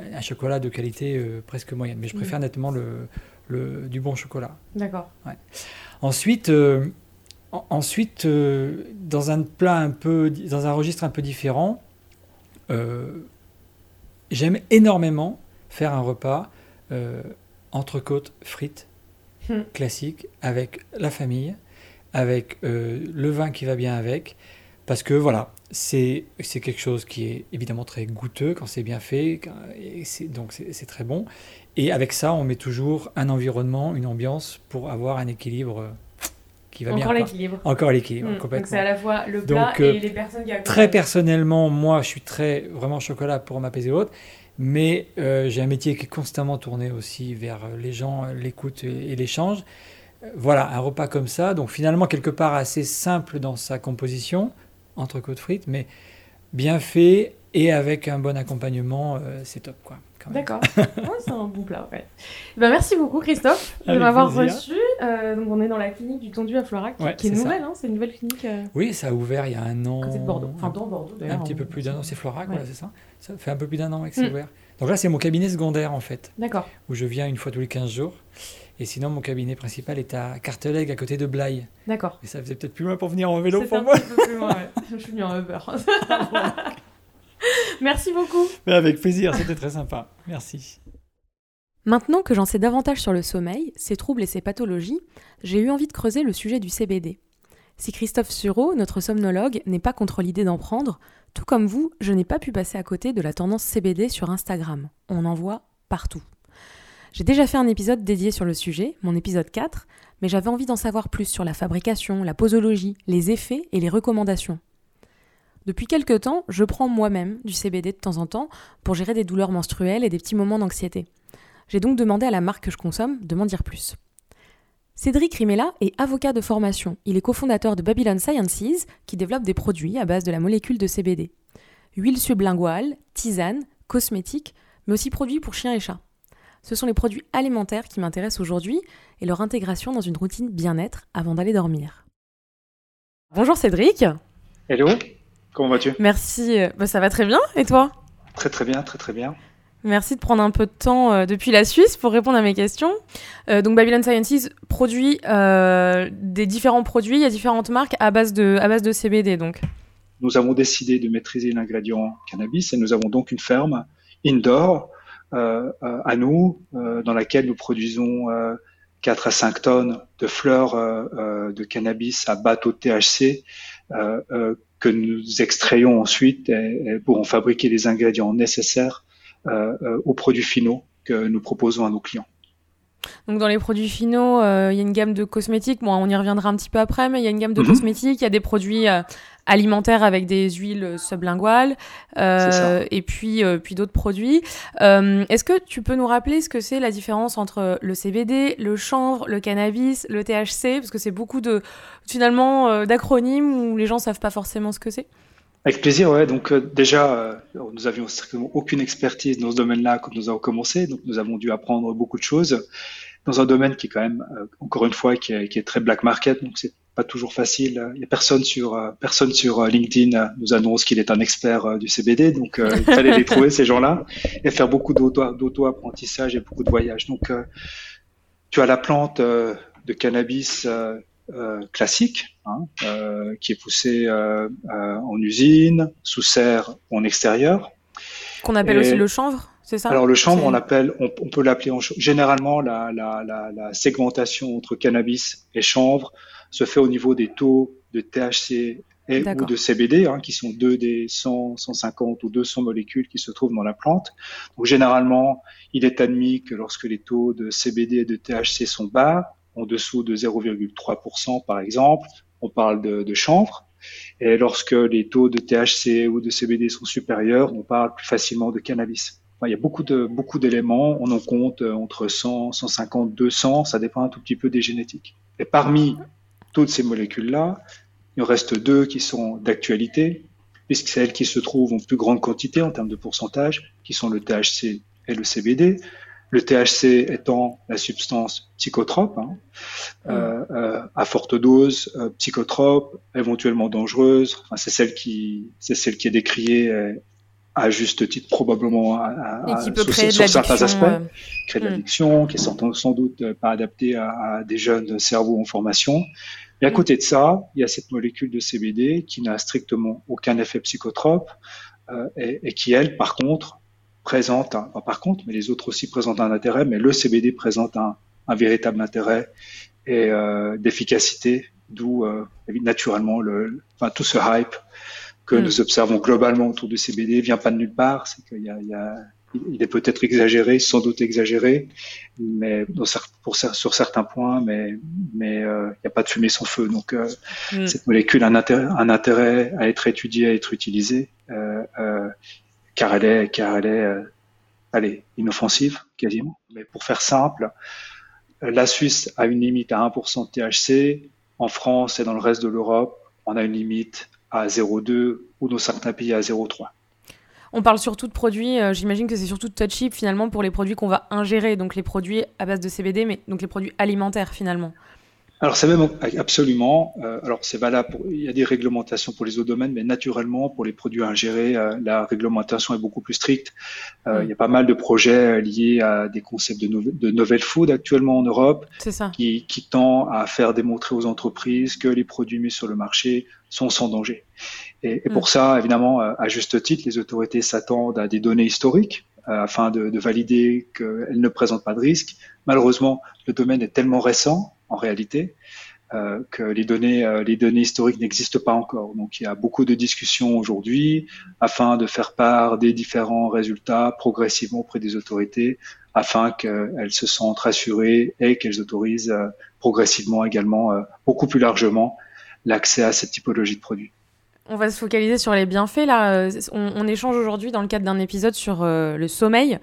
un chocolat de qualité euh, presque moyenne. Mais je Mhm. préfère nettement le, le, du bon chocolat. D'accord. Ensuite, euh, en- ensuite dans un plat un peu, dans un registre un peu différent, j'aime énormément faire un repas entrecôte frites Hmm. classique avec la famille, avec le vin qui va bien avec, parce que voilà, c'est quelque chose qui est évidemment très goûteux quand c'est bien fait, et donc c'est très bon. Et avec ça, on met toujours un environnement, une ambiance pour avoir un équilibre qui va bien. Encore l'équilibre. Encore l'équilibre, Mm, Donc complètement. c'est à la fois le plat Donc, euh, et les personnes qui accompagnent. Très personnellement, moi, je suis très vraiment chocolat pour m'apaiser l'autre, mais euh, j'ai un métier qui est constamment tourné aussi vers les gens, l'écoute et, et l'échange. Euh, Voilà, un repas comme ça, donc finalement quelque part assez simple dans sa composition, entrecôte frites, mais bien fait et avec un bon accompagnement, euh, c'est top quoi. D'accord. Ouais, c'est un bon plat, ouais. Ben, merci beaucoup, Christophe, de m'avoir reçu. Euh, donc, on est dans la clinique du Tondu à Florac, qui- Ouais, qui est nouvelle, hein, c'est une nouvelle clinique euh, Oui, ça a ouvert il y a un an. côté de Bordeaux. Enfin, dans Bordeaux, un d'ailleurs. petit peu plus d'un an, c'est Florac, voilà, c'est ça. Ça fait un peu plus d'un an que c'est Mm. ouvert. Donc là, c'est mon cabinet secondaire en fait. D'accord. où je viens une fois tous les 15 jours. Et sinon, mon cabinet principal est à Carteleg, à côté de Blaye. D'accord. Et ça faisait peut-être plus loin pour venir en vélo C'est pour un moi. petit peu plus loin, ouais. Je suis venue en Uber. Merci beaucoup. Mais avec plaisir, c'était très sympa. Merci. Maintenant que j'en sais davantage sur le sommeil, ses troubles et ses pathologies, j'ai eu envie de creuser le sujet du CBD. Si Christophe Sureau, notre somnologue, n'est pas contre l'idée d'en prendre, tout comme vous, je n'ai pas pu passer à côté de la tendance CBD sur Instagram. On en voit partout. J'ai déjà fait un épisode dédié sur le sujet, mon épisode 4, mais j'avais envie d'en savoir plus sur la fabrication, la posologie, les effets et les recommandations. Depuis quelque temps, je prends moi-même du CBD de temps en temps pour gérer des douleurs menstruelles et des petits moments d'anxiété. J'ai donc demandé à la marque que je consomme de m'en dire plus. Cédric Rimella est avocat de formation. Il est cofondateur de Babylon Sciences, qui développe des produits à base de la molécule de CBD. Huile sublinguale, tisane, cosmétiques, mais aussi produits pour chiens et chats. Ce sont les produits alimentaires qui m'intéressent aujourd'hui et leur intégration dans une routine bien-être avant d'aller dormir. Bonjour Cédric, Hello, comment vas-tu? Merci, bah, ça va très bien et toi? Très très bien, très très bien. Merci de prendre un peu de temps euh, depuis la Suisse pour répondre à mes questions. Euh, donc Babylon Sciences produit euh, des différents produits, il y a différentes marques à base de, à base de CBD. Donc. Nous avons décidé de maîtriser l'ingrédient cannabis et nous avons donc une ferme indoor à nous euh, dans laquelle nous produisons euh, 4 à 5 tonnes de fleurs euh, euh, de cannabis à bas taux de THC euh, euh, que nous extrayons ensuite pour en fabriquer les ingrédients nécessaires euh, euh, aux produits finaux que nous proposons à nos clients. Donc dans les produits finaux, euh, il y a une gamme de cosmétiques. Bon, on y reviendra un petit peu après, mais il y a une gamme de Mhm. cosmétiques. Il y a des produits euh, alimentaires avec des huiles sublinguales euh, ça. et puis, puis d'autres produits. Est-ce que tu peux nous rappeler ce que c'est la différence entre le CBD, le chanvre, le cannabis, le THC Parce que c'est beaucoup de finalement d'acronymes où les gens savent pas forcément ce que c'est. Avec plaisir, ouais. Donc euh, déjà, euh, nous avions strictement aucune expertise dans ce domaine-là quand nous avons commencé, donc nous avons dû apprendre beaucoup de choses dans un domaine qui est quand même, euh, encore une fois, qui est, qui est très black market. Donc c'est pas toujours facile. Il y a personne sur euh, personne sur euh, LinkedIn nous annonce qu'il est un expert du CBD, donc il fallait les trouver ces gens-là et faire beaucoup d'auto-apprentissage et beaucoup de voyages. Donc tu as la plante de cannabis classique hein, qui est poussée en usine, sous serre ou en extérieur. Qu'on appelle aussi le chanvre alors le chanvre, on appelle, on, peut l'appeler en généralement la, la, la, la, segmentation entre cannabis et chanvre se fait au niveau des taux de THC et ou de CBD, hein, qui sont deux des 100, 150 ou 200 molécules qui se trouvent dans la plante. Donc généralement, il est admis que lorsque les taux de CBD et de THC sont bas, en dessous de 0,3% par exemple, on parle de, chanvre. Et lorsque les taux de THC ou de CBD sont supérieurs, on parle plus facilement de cannabis il y a beaucoup de beaucoup d'éléments. On en compte euh, entre 100, 150, 200. Ça dépend un tout petit peu des génétiques. Et parmi toutes ces molécules-là, il en reste deux qui sont d'actualité, puisque c'est elles qui se trouvent en plus grande quantité en termes de pourcentage, qui sont le THC et le CBD. Le THC étant la substance psychotrope, hein, euh, euh, à forte dose, psychotrope, éventuellement dangereuse. Enfin, c'est celle qui, c'est celle qui est décriée à juste titre probablement à, sur, certains aspects, euh, créer de hmm. l'addiction, qui est sans, doute pas adapté à, des jeunes cerveaux en formation. Et à hmm. côté de ça, il y a cette molécule de CBD qui n'a strictement aucun effet psychotrope euh, et, qui, elle, par contre, présente, un, par contre, mais les autres aussi présentent un intérêt, mais le CBD présente un, un véritable intérêt et euh, d'efficacité, d'où euh, naturellement le, enfin, tout ce hype que mm. nous observons globalement autour du CBD vient pas de nulle part. C'est qu'il y a, il, y a, il est peut-être exagéré, sans doute exagéré, mais pour, sur certains points, mais mais euh, il n'y a pas de fumée sans feu. Donc euh, mm. cette molécule a un intérêt, un intérêt à être étudiée, à être utilisée, car elle est car elle est allez inoffensive quasiment. Mais pour faire simple, la Suisse a une limite à 1% de THC. En France et dans le reste de l'Europe, on a une limite à 0,2 ou dans certains pays à 0,3. On parle surtout de produits, euh, j'imagine que c'est surtout touchy finalement pour les produits qu'on va ingérer, donc les produits à base de CBD, mais donc les produits alimentaires finalement. Alors c'est même absolument. Euh, alors c'est valable. Pour, il y a des réglementations pour les autres domaines, mais naturellement pour les produits ingérés, euh, la réglementation est beaucoup plus stricte. Euh, mm. Il y a pas mal de projets liés à des concepts de, de novel food actuellement en Europe, ça. Qui, qui tend à faire démontrer aux entreprises que les produits mis sur le marché sont sans danger. Et, et pour mm. ça, évidemment, à juste titre, les autorités s'attendent à des données historiques afin de, de valider qu'elles ne présentent pas de risque. Malheureusement, le domaine est tellement récent en réalité, euh, que les données, euh, les données historiques n'existent pas encore. Donc il y a beaucoup de discussions aujourd'hui afin de faire part des différents résultats progressivement auprès des autorités, afin qu'elles se sentent rassurées et qu'elles autorisent euh, progressivement également beaucoup plus largement l'accès à cette typologie de produits. On va se focaliser sur les bienfaits là. Euh, on, échange aujourd'hui dans le cadre d'un épisode sur euh, le sommeil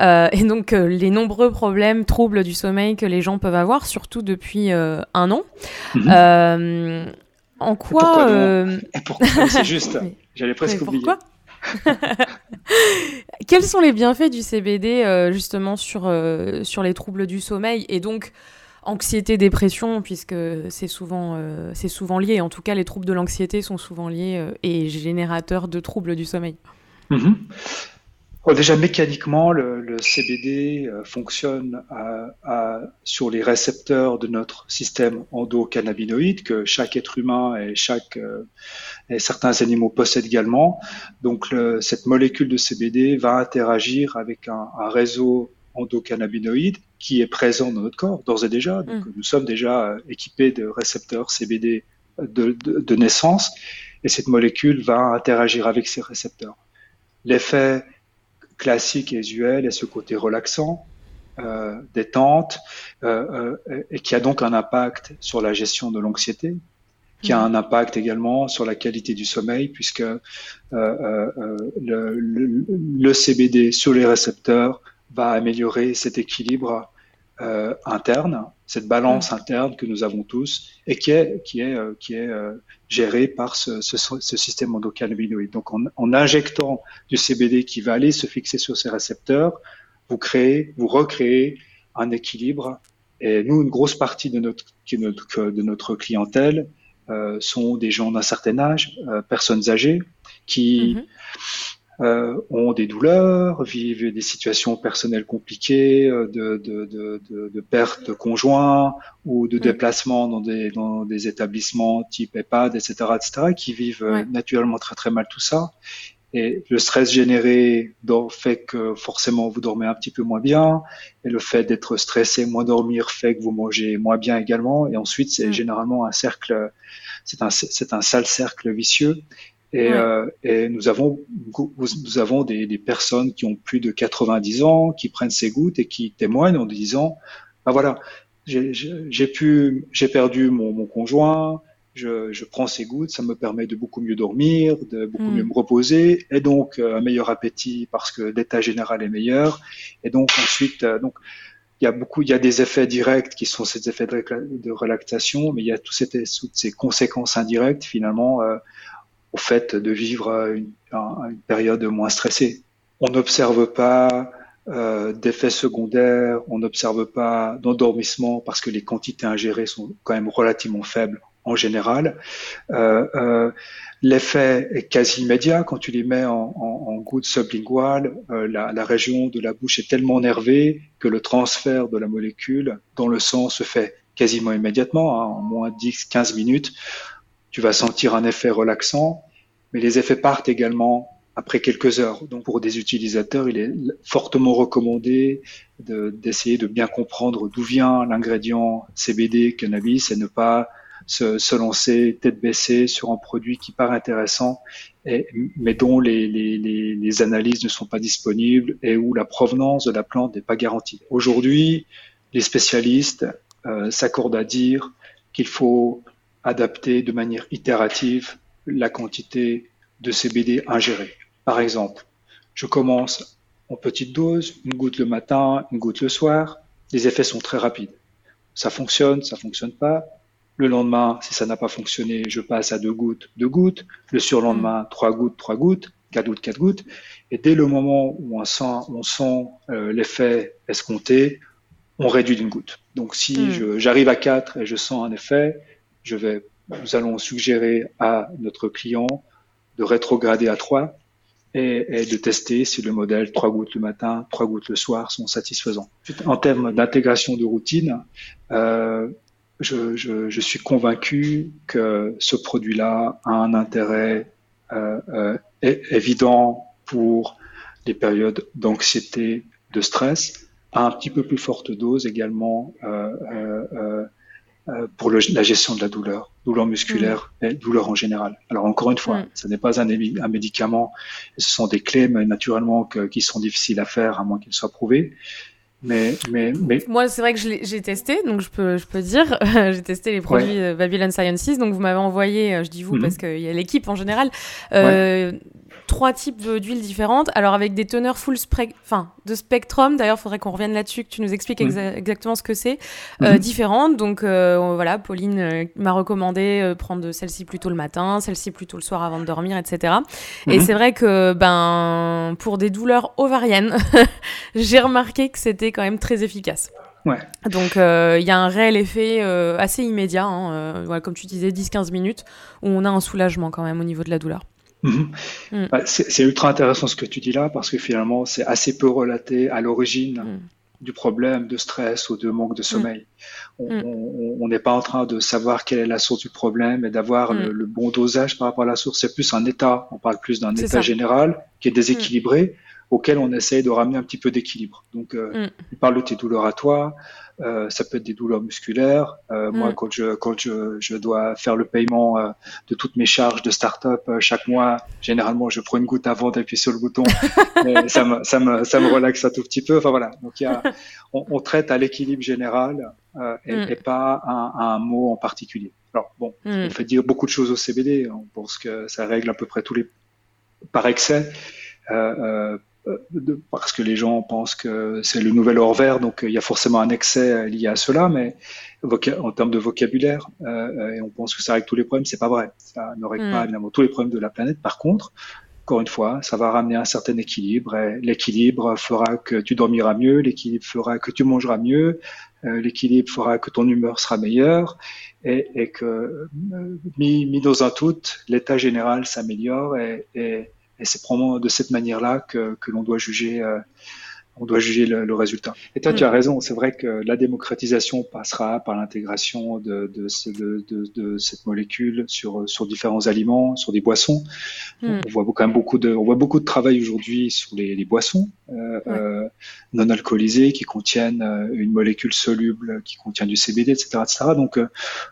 euh, et donc les nombreux problèmes, troubles du sommeil que les gens peuvent avoir, surtout depuis un an. Mhm. en quoi pourquoi, C'est juste. J'allais presque oublier. Pourquoi? Quels sont les bienfaits du CBD justement sur, sur les troubles du sommeil? Et donc anxiété, dépression, puisque c'est souvent, euh, c'est souvent lié. En tout cas, les troubles de l'anxiété sont souvent liés euh, et générateurs de troubles du sommeil. Mhm. déjà, mécaniquement, le, CBD euh, fonctionne sur les récepteurs de notre système endocannabinoïde que chaque être humain et, chaque, et certains animaux possèdent également. Donc, cette molécule de CBD va interagir avec un, un réseau endocannabinoïde qui est présent dans notre corps d'ores et déjà. Donc, mm. nous sommes déjà euh, équipés de récepteurs CBD de, de, naissance et cette molécule va interagir avec ces récepteurs. L'effet classique et usuel est ce côté relaxant, euh, détente, euh, euh, et qui a donc un impact sur la gestion de l'anxiété, qui a mm. un impact également sur la qualité du sommeil, puisque euh, euh, le, le, le, CBD sur les récepteurs va améliorer cet équilibre euh, interne, cette balance interne que nous avons tous et qui est qui est euh, qui est euh, gérée par ce, ce, ce, système endocannabinoïde. Donc en, en, injectant du CBD qui va aller se fixer sur ces récepteurs, vous créez, vous recréez un équilibre. Et nous, une grosse partie de notre de notre clientèle sont des gens d'un certain âge, personnes âgées, qui mhm. Euh, ont des douleurs, vivent des situations personnelles compliquées, euh, de, de, de, de, perte de conjoint ou de déplacement dans des, dans des établissements type EHPAD, etc., etc., qui vivent euh, naturellement très très mal tout ça. Et le stress généré fait que forcément vous dormez un petit peu moins bien. Et le fait d'être stressé, moins dormir, fait que vous mangez moins bien également. Et ensuite, c'est généralement un cercle, c'est un, c'est un sale cercle vicieux. Et, euh, et, nous avons, nous avons des, des, personnes qui ont plus de 90 ans, qui prennent ces gouttes et qui témoignent en disant, bah voilà, j'ai pu, j'ai perdu mon, mon conjoint, je, je, prends ces gouttes, ça me permet de beaucoup mieux dormir, de beaucoup mm. mieux me reposer, et donc euh, un meilleur appétit parce que l'état général est meilleur. Et donc ensuite, euh, donc il y a beaucoup, il y a des effets directs qui sont ces effets de, de relaxation, mais il y a tous ces, toutes ces conséquences indirectes finalement. Euh, au fait de vivre une, période moins stressée. On n'observe pas euh, d'effets secondaires, on n'observe pas d'endormissement parce que les quantités ingérées sont quand même relativement faibles en général. Euh, euh, L'effet est quasi immédiat quand tu les mets en, en, en gouttes sublinguales. Euh, la, la, région de la bouche est tellement nervée que le transfert de la molécule dans le sang se fait quasiment immédiatement, hein, en moins 10-15 minutes tu vas sentir un effet relaxant, mais les effets partent également après quelques heures. Donc pour des utilisateurs, il est fortement recommandé d'essayer de, bien comprendre d'où vient l'ingrédient CBD cannabis et ne pas se, lancer tête baissée sur un produit qui paraît intéressant, mais dont les, analyses ne sont pas disponibles et où la provenance de la plante n'est pas garantie. Aujourd'hui, les spécialistes euh, s'accordent à dire qu'il faut adapter de manière itérative la quantité de CBD ingérée. Par exemple, je commence en petite dose, une goutte le matin, une goutte le soir. Les effets sont très rapides. Ça fonctionne, ça fonctionne pas. Le lendemain, si ça n'a pas fonctionné, je passe à deux gouttes, deux gouttes. Le surlendemain, trois gouttes, trois gouttes, quatre gouttes, quatre gouttes. Et dès le moment où on sent, on sent euh, l'effet escompté, on réduit d'une goutte. Donc si hmm. j'arrive à quatre et je sens un effet, je vais, nous allons suggérer à notre client de rétrograder à 3 et, de tester si le modèle 3 gouttes le matin, 3 gouttes le soir sont satisfaisants. En termes d'intégration de routine, euh, je, suis convaincu que ce produit-là a un intérêt euh, euh, évident pour les périodes d'anxiété, de stress, à un petit peu plus forte dose également euh, pour la gestion de la douleur, douleur musculaire mm. et douleur en général. Alors encore une fois, mm. ce n'est pas un, un, médicament, ce sont des clés, mais naturellement que, qui sont difficiles à faire à moins qu'elles soient prouvées. Mais, mais, mais... Moi, c'est vrai que j'ai testé, donc je peux, je peux dire, j'ai testé les produits ouais. Babylon Sciences, donc vous m'avez envoyé, euh, je dis vous mm-hmm. parce qu'il y a l'équipe en général, euh, trois types d'huiles différentes, alors avec des teneurs full enfin, de spectrum. D'ailleurs, il faudrait qu'on revienne là-dessus, que tu nous expliques exactement ce que c'est, euh, mhm. différentes. Donc euh, voilà, Pauline euh, m'a recommandé prendre celle-ci plutôt le matin, celle-ci plutôt le soir avant de dormir, etc. Et mhm. c'est vrai que ben pour des douleurs ovariennes, j'ai remarqué que c'était quand même très efficace. Ouais. Donc il y a un réel effet assez immédiat, hein, comme tu disais, 10-15 minutes, où on a un soulagement quand même au niveau de la douleur. Mhm. Mm. C'est ultra intéressant ce que tu dis là parce que finalement c'est assez peu relaté à l'origine mm. du problème de stress ou de manque de sommeil. Mm. On n'est pas en train de savoir quelle est la source du problème et d'avoir le, bon dosage par rapport à la source. C'est plus un état. On parle plus d'un état général qui est déséquilibré auquel on essaye de ramener un petit peu d'équilibre. Donc, euh, tu parles de tes douleurs à toi, euh, ça peut être des douleurs musculaires. Euh, Moi, mm. quand je quand je, je, dois faire le paiement euh, de toutes mes charges de start-up euh, chaque mois, généralement, je prends une goutte avant d'appuyer sur le bouton. et ça me ça me ça me relaxe un tout petit peu. Enfin voilà. Donc il y a, on, on traite à l'équilibre général et, mm. et, pas un, un mot en particulier. Alors bon, mm. on fait dire beaucoup de choses au CBD. On pense que ça règle à peu près tous les par excès. Euh, euh, parce que les gens pensent que c'est le nouvel or vert, donc euh, il y a forcément un excès euh, lié à cela, mais en termes de vocabulaire, et on pense que ça règle tous les problèmes, c'est pas vrai. Ça ne règle pas hmm. évidemment tous les problèmes de la planète. Par contre, encore une fois, ça va ramener un certain équilibre. Et l'équilibre fera que tu dormiras mieux, l'équilibre fera que tu mangeras mieux, euh, l'équilibre fera que ton humeur sera meilleure et, et que euh, mis, mis, dans un tout, l'état général s'améliore et, et, et c'est probablement de cette manière-là que, que l'on doit juger euh, on doit juger le, le résultat. Et toi, tu as mm. raison. C'est vrai que la démocratisation passera par l'intégration de, de, de, de, cette molécule sur, sur différents aliments, sur des boissons. Mm. On voit quand même beaucoup de, on voit beaucoup de travail aujourd'hui sur les, les boissons euh, euh, non alcoolisées qui contiennent euh, une molécule soluble qui contient du CBD, etc., etc. Donc euh,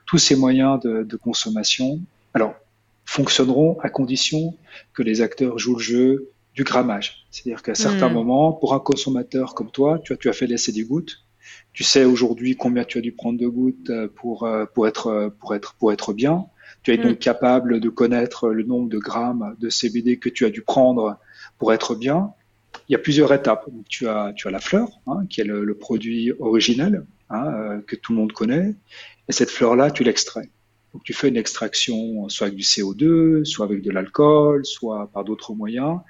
tous ces moyens de, de consommation, alors fonctionneront à condition que les acteurs jouent le jeu du grammage. C'est-à-dire qu'à certains hmm. moments, pour un consommateur comme toi, tu as, tu as fait laisser des gouttes. Tu sais aujourd'hui combien tu as dû prendre de gouttes euh, pour, euh, pour, être, euh, pour, être, pour être bien. Tu es donc hmm. capable de connaître le nombre de grammes de CBD que tu as dû prendre pour être bien. Il y a plusieurs étapes. tu, as, tu as la fleur, hein, qui est le, produit originel, hein, que tout le monde connaît. Et cette fleur-là, tu l'extrais. Donc tu fais une extraction soit avec du CO2, soit avec de l'alcool, soit par d'autres moyens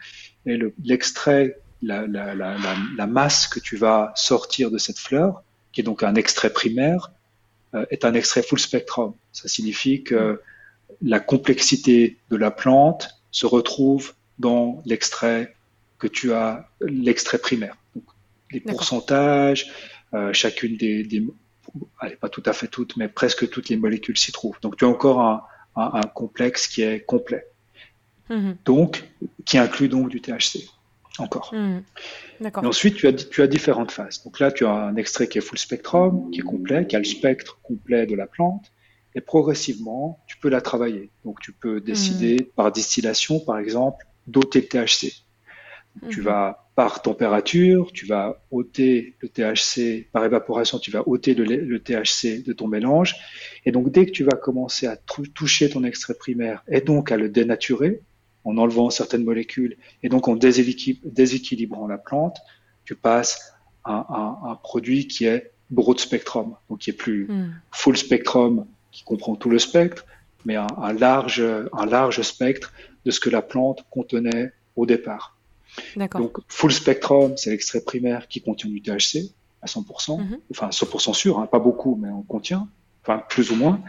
et l'extrait, la, la, la, la, masse que tu vas sortir de cette fleur, qui est donc un extrait primaire, euh, est un extrait full spectrum. Ça signifie que la complexité de la plante se retrouve dans l'extrait que tu as, l'extrait primaire. Donc, les pourcentages, euh, chacune des, des allez, pas tout à fait toutes, mais presque toutes les molécules s'y trouvent. Donc tu as encore un, un, un complexe qui est complet. Mhm. donc qui inclut donc du THC encore. Mhm. Et ensuite, tu as, tu as différentes phases. Donc là, tu as un extrait qui est full spectrum, qui est complet, qui a le spectre complet de la plante, et progressivement, tu peux la travailler. Donc tu peux décider mhm. par distillation, par exemple, d'ôter le THC. Tu vas par température, tu vas ôter le THC, par évaporation, tu vas ôter le, le, THC de ton mélange. Et donc, dès que tu vas commencer à toucher ton extrait primaire et donc à le dénaturer, en enlevant certaines molécules et donc en déséquilibrant la plante, tu passes à, un produit qui est broad spectrum, donc qui est plus hmm. full spectrum, qui comprend tout le spectre, mais un, large, un large spectre de ce que la plante contenait au départ. Donc full spectrum, c'est l'extrait primaire qui contient du THC à 100%, mhm. enfin 100% sûr, hein, pas beaucoup, mais on contient, enfin plus ou moins.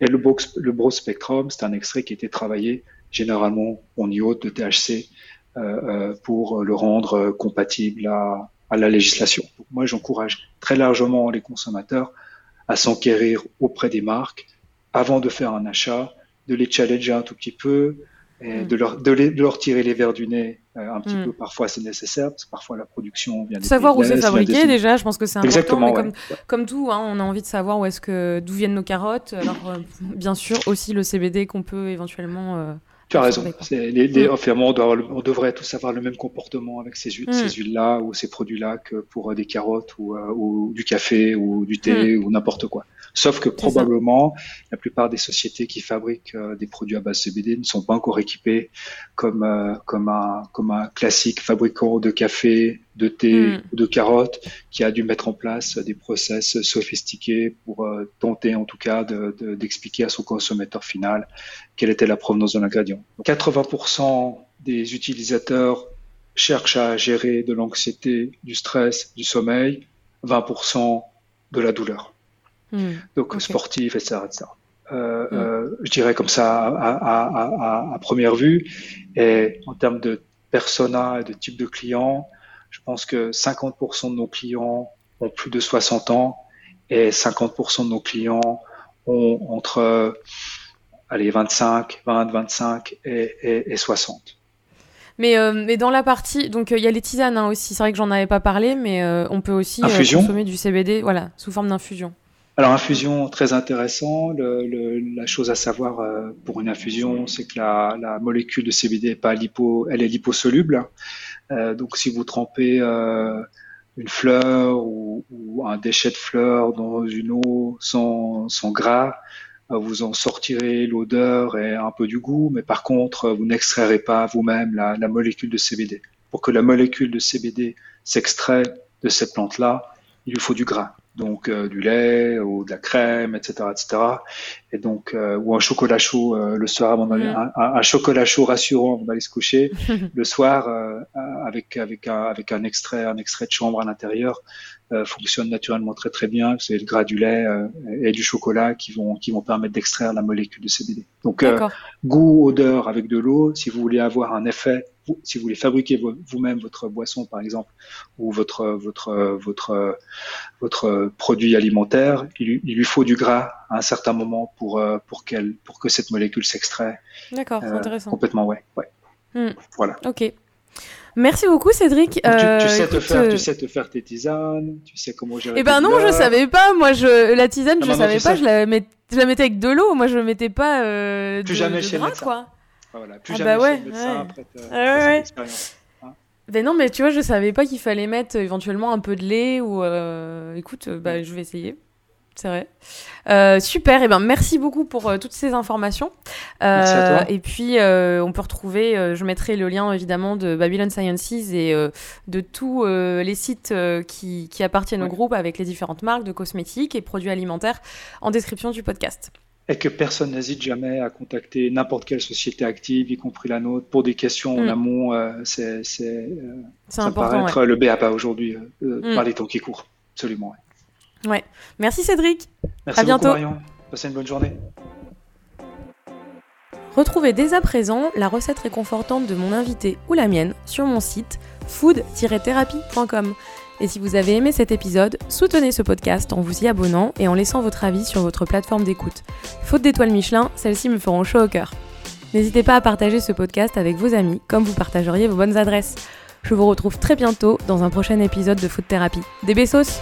Et le, box, le broad spectrum, c'est un extrait qui a été travaillé généralement on y ôte de THC euh, euh, pour le rendre compatible à, à la législation. Donc moi, j'encourage très largement les consommateurs à s'enquérir auprès des marques avant de faire un achat, de les challenger un tout petit peu, et mm. de, leur, de, leur tirer les verres du nez euh, un petit mm. peu. Parfois, c'est nécessaire, parce que parfois la production vient de Savoir où c'est fabriqué, déjà, je pense que c'est important. Mais comme, comme, tout, hein, on a envie de savoir où est-ce que d'où viennent nos carottes. Alors, bien sûr, aussi le CBD qu'on peut éventuellement tu as raison. Les, les, mm. on, devrait tous avoir le même comportement avec ces huiles, ces mm. huiles-là ou ces produits-là que pour euh, des carottes ou, euh, ou, du café ou du thé mm. ou n'importe quoi. Sauf que probablement, la plupart des sociétés qui fabriquent euh, des produits à base CBD ne sont pas encore équipées comme, euh, comme, un, comme un classique fabricant de café, de thé hmm. ou de carottes qui a dû mettre en place des process sophistiqués pour euh, tenter en tout cas d'expliquer de, à son consommateur final quelle était la provenance de l'ingrédient. 80% des utilisateurs cherchent à gérer de l'anxiété, du stress, du sommeil, 20% de la douleur. Hmm. donc sportif, etc. etc. Euh, hmm. euh, je dirais comme ça à, à, à, à, première vue. Et en termes de persona et de type de client, je pense que 50% de nos clients ont plus de 60 ans et 50% de nos clients ont entre allez, 25, 20, 25 et, et, et 60. Mais, euh, mais dans la partie, donc euh, il y a les tisanes hein, aussi. C'est vrai que j'en avais pas parlé, mais euh, on peut aussi consommer du CBD, voilà, sous forme d'infusion. Alors infusion très intéressant. Le, la chose à savoir pour une infusion, c'est que la, la, molécule de CBD est pas lipo, elle est liposoluble. Euh, donc si vous trempez euh, une fleur ou, un déchet de fleur dans une eau sans, sans gras, euh, vous en sortirez l'odeur et un peu du goût, mais par contre vous n'extrairez pas vous-même la, la molécule de CBD. Pour que la molécule de CBD s'extrait de cette plante-là, il lui faut du gras. Donc euh, du lait ou de la crème, etc., etc. Et donc euh, ou un chocolat chaud euh, le soir avant d'aller, un, un chocolat chaud rassurant avant d'aller se coucher. le soir euh, avec avec un avec un extrait un extrait de chanvre à l'intérieur euh, fonctionne naturellement très très bien. C'est le gras du lait euh, et du chocolat qui vont qui vont permettre d'extraire la molécule de CBD. Donc euh, goût, odeur avec de l'eau. Si vous voulez avoir un effet, vous- si vous voulez fabriquer vo- vous-même votre boisson, par exemple, ou votre votre votre votre produit alimentaire, il, lui- il lui faut du gras à un certain moment pour euh, pour qu'elle pour que cette molécule s'extrait D'accord, c'est euh, intéressant. complètement. Ouais, ouais. Hmm. Voilà. Ok. Merci beaucoup, Cédric. Tu, Euh, tu sais te faire, euh, tu sais te faire tes tisanes, tu sais comment gérer. Eh ben non, je savais pas. Moi, je la tisane, Non, je non, savais pas. sais. Je la, met- je la mettais avec de l'eau. Moi, je mettais pas euh, de, jamais de chez médecin. quoi. Ah, Voilà, plus Ah jamais bah chez ouais, le médecin ouais. après, ta- ouais. expérience. Ben non, mais tu vois, je savais pas qu'il fallait mettre euh, éventuellement un peu de lait ou. euh, Écoute, euh, bah, je vais essayer. C'est vrai. Euh, super. Et ben, merci beaucoup pour euh, toutes ces informations. Merci à toi. Et puis, on peut retrouver. je mettrai le lien évidemment de Babylon Sciences et de tous les sites qui, qui appartiennent au groupe avec les différentes marques de cosmétiques et produits alimentaires en description du podcast. Et que personne n'hésite jamais à contacter n'importe quelle société active, y compris la nôtre, pour des questions en Mm. amont. euh, c'est, c'est, euh, ça me paraît ouais. être le BABA aujourd'hui, euh, euh, Mm. par les temps qui courent. Absolument. ouais. Merci Cédric. Merci À beaucoup, bientôt. Marion. Passez une bonne journée. Retrouvez dès à présent la recette réconfortante de mon invité ou la mienne sur mon site food-thérapie.com. Et si vous avez aimé cet épisode, soutenez ce podcast en vous y abonnant et en laissant votre avis sur votre plateforme d'écoute. Faute d'étoiles Michelin, celles-ci me feront chaud au cœur. N'hésitez pas à partager ce podcast avec vos amis comme vous partageriez vos bonnes adresses. Je vous retrouve très bientôt dans un prochain épisode de Food Thérapie. Des bessos